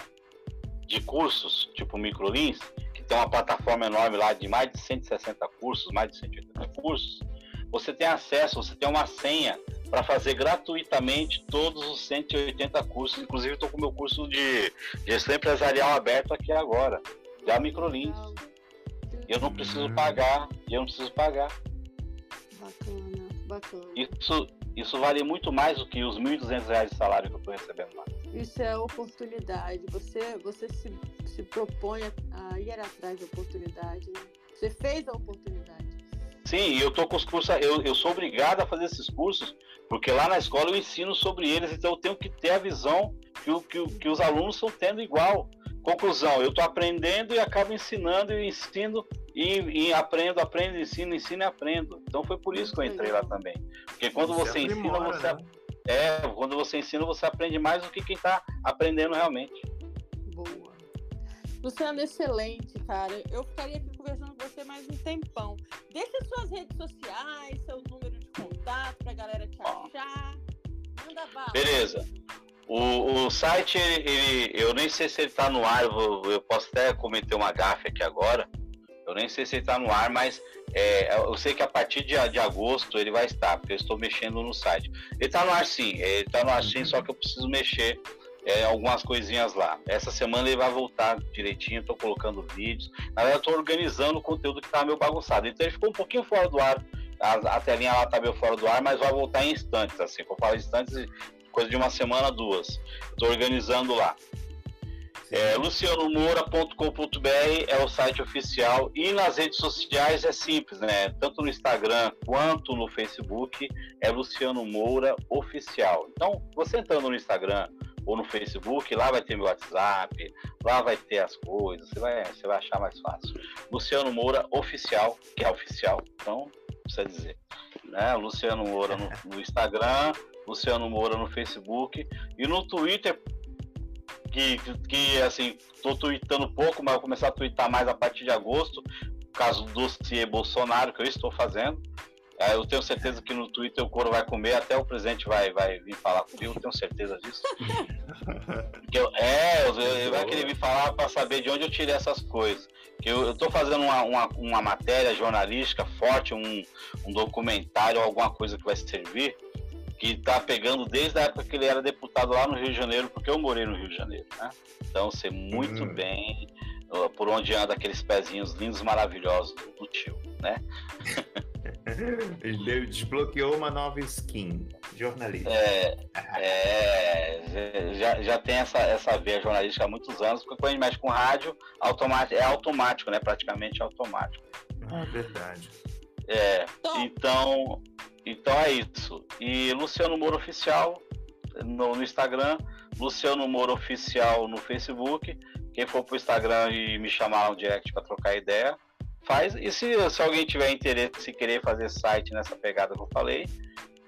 de cursos, tipo Microlins, que tem uma plataforma enorme lá de mais de 160 cursos, mais de 180 cursos, você tem acesso, você tem uma senha para fazer gratuitamente todos os 180 cursos. Inclusive, estou com o meu curso de gestão empresarial aberto aqui agora, da Microlins. Eu não preciso hum. pagar, eu não preciso pagar. Bacana, bacana. Isso, isso vale muito mais do que os R$ 1.200 de salário que eu estou recebendo lá. Isso é oportunidade. Você, você se, se propõe a, ir atrás da oportunidade. Né? Você fez a oportunidade. Sim, eu tô com os cursos, eu, eu sou obrigado a fazer esses cursos, porque lá na escola eu ensino sobre eles, então eu tenho que ter a visão que, o, que, que os alunos estão tendo igual. Conclusão, eu estou aprendendo e acabo ensinando e ensino e, e, aprendo, aprendo, ensino, ensino e aprendo. Então foi por isso que eu entrei lá também. Porque quando você, você ensina, você né? é, quando você ensina, você aprende mais do que quem está aprendendo realmente. Boa. Luciano, excelente, cara. Eu ficaria aqui conversando com você mais um tempão. Deixa suas redes sociais, seu número de contato pra galera te achar. Manda bala. Beleza. O, o site, ele, ele, eu nem sei se ele está no ar, eu, eu, posso até cometer uma gafe aqui agora. Eu nem sei se ele está no ar, mas é, eu sei que a partir de, de agosto ele vai estar, porque eu estou mexendo no site. Ele está no ar sim, ele está no ar sim, só que eu preciso mexer é, algumas coisinhas lá. Essa semana ele vai voltar direitinho, estou colocando vídeos. Na verdade, estou organizando o conteúdo que estava meio bagunçado. Então ele ficou um pouquinho fora do ar. A, a telinha lá está meio fora do ar, mas vai voltar em instantes, assim. Vou falar instantes, coisa de uma semana, duas. Estou organizando lá. É, lucianomoura.com.br é o site oficial e nas redes sociais é simples, né? Tanto no Instagram quanto no Facebook é Luciano Moura Oficial. Então, você entrando no Instagram ou no Facebook, lá vai ter meu WhatsApp, lá vai ter as coisas, você vai, você vai achar mais fácil. Luciano Moura Oficial, que é oficial, então precisa dizer. Né? Luciano Moura no, no Instagram, Luciano Moura no Facebook e no Twitter que, que assim, tô tweetando pouco, mas vou começar a tweetar mais a partir de agosto, por causa do dossiê Bolsonaro que eu estou fazendo. Eu tenho certeza que no Twitter o couro vai comer, até o presidente vai, vai vir falar comigo, tenho certeza disso. eu, é, ele vai querer vir falar para saber de onde eu tirei essas coisas. Que eu, estou fazendo uma, uma, uma, matéria jornalística forte, um, um documentário, alguma coisa que vai servir, que está pegando desde a época que ele era deputado lá no Rio de Janeiro, porque eu morei no Rio de Janeiro, né? Então, sei muito hum. bem por onde anda aqueles pezinhos lindos, maravilhosos do tio, né? Ele desbloqueou uma nova skin jornalista. É, é já, já tem essa, essa veia jornalística há muitos anos, porque quando a gente mexe com rádio, automático, é automático, né? Praticamente automático. Ah, verdade. É, então, então é isso. E Luciano Moro Oficial no, no Instagram, Luciano Moro Oficial no Facebook. Quem for pro Instagram e me chamar no direct para trocar ideia, faz. E se, se alguém tiver interesse em querer fazer site nessa pegada que eu falei,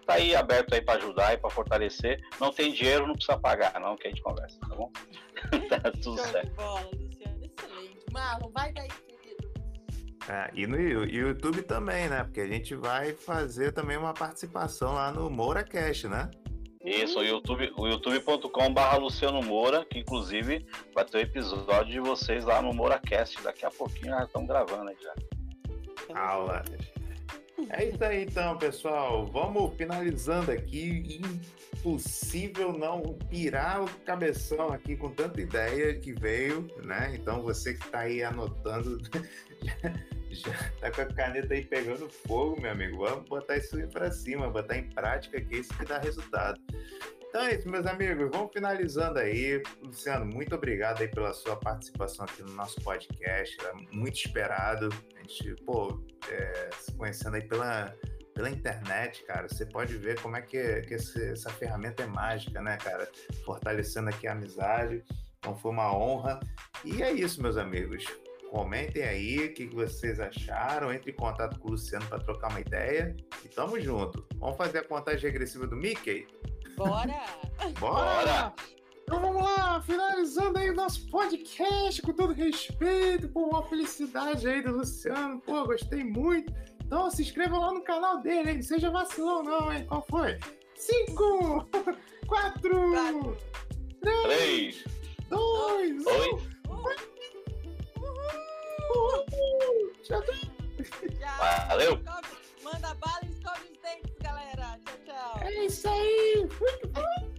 tá aí aberto aí para ajudar e para fortalecer. Não tem dinheiro, não precisa pagar, não, que a gente conversa, tá bom? tá tudo certo. Bola, Luciano, excelente. Marlon, vai daí, Ah, e no YouTube também, né? Porque a gente vai fazer também uma participação lá no MouraCast, né? Isso, o YouTube, o youtube.com.br Luciano Moura, que inclusive vai ter um episódio de vocês lá no MouraCast. Daqui a pouquinho já estão gravando aí já. Aula. É isso aí então, pessoal. Vamos finalizando aqui. Impossível não pirar o cabeção aqui com tanta ideia que veio, né? Então você que está aí anotando já tá com a caneta aí pegando fogo, meu amigo. Vamos botar isso aí pra cima, botar em prática, que é isso que dá resultado. Então é isso, meus amigos. Vamos finalizando aí. Luciano, muito obrigado aí pela sua participação aqui no nosso podcast. É muito esperado. A gente, pô, é, se conhecendo aí pela, pela internet, cara, você pode ver como é que, que esse, essa ferramenta é mágica, né, cara? Fortalecendo aqui a amizade. Então foi uma honra. E é isso, meus amigos. Comentem aí o que vocês acharam. Entre em contato com o Luciano para trocar uma ideia. E tamo junto. Vamos fazer a contagem regressiva do Mickey? Bora! Bora! Então vamos lá, finalizando aí o nosso podcast com todo respeito, por uma felicidade aí do Luciano. Pô, gostei muito. Então se inscreva lá no canal dele, hein? Seja vacilão não, hein? Qual foi? Cinco, quatro, três, dois, um. Tchau. Valeu. Manda bala e escove os dentes, galera. Tchau, tchau. É isso aí. Fui.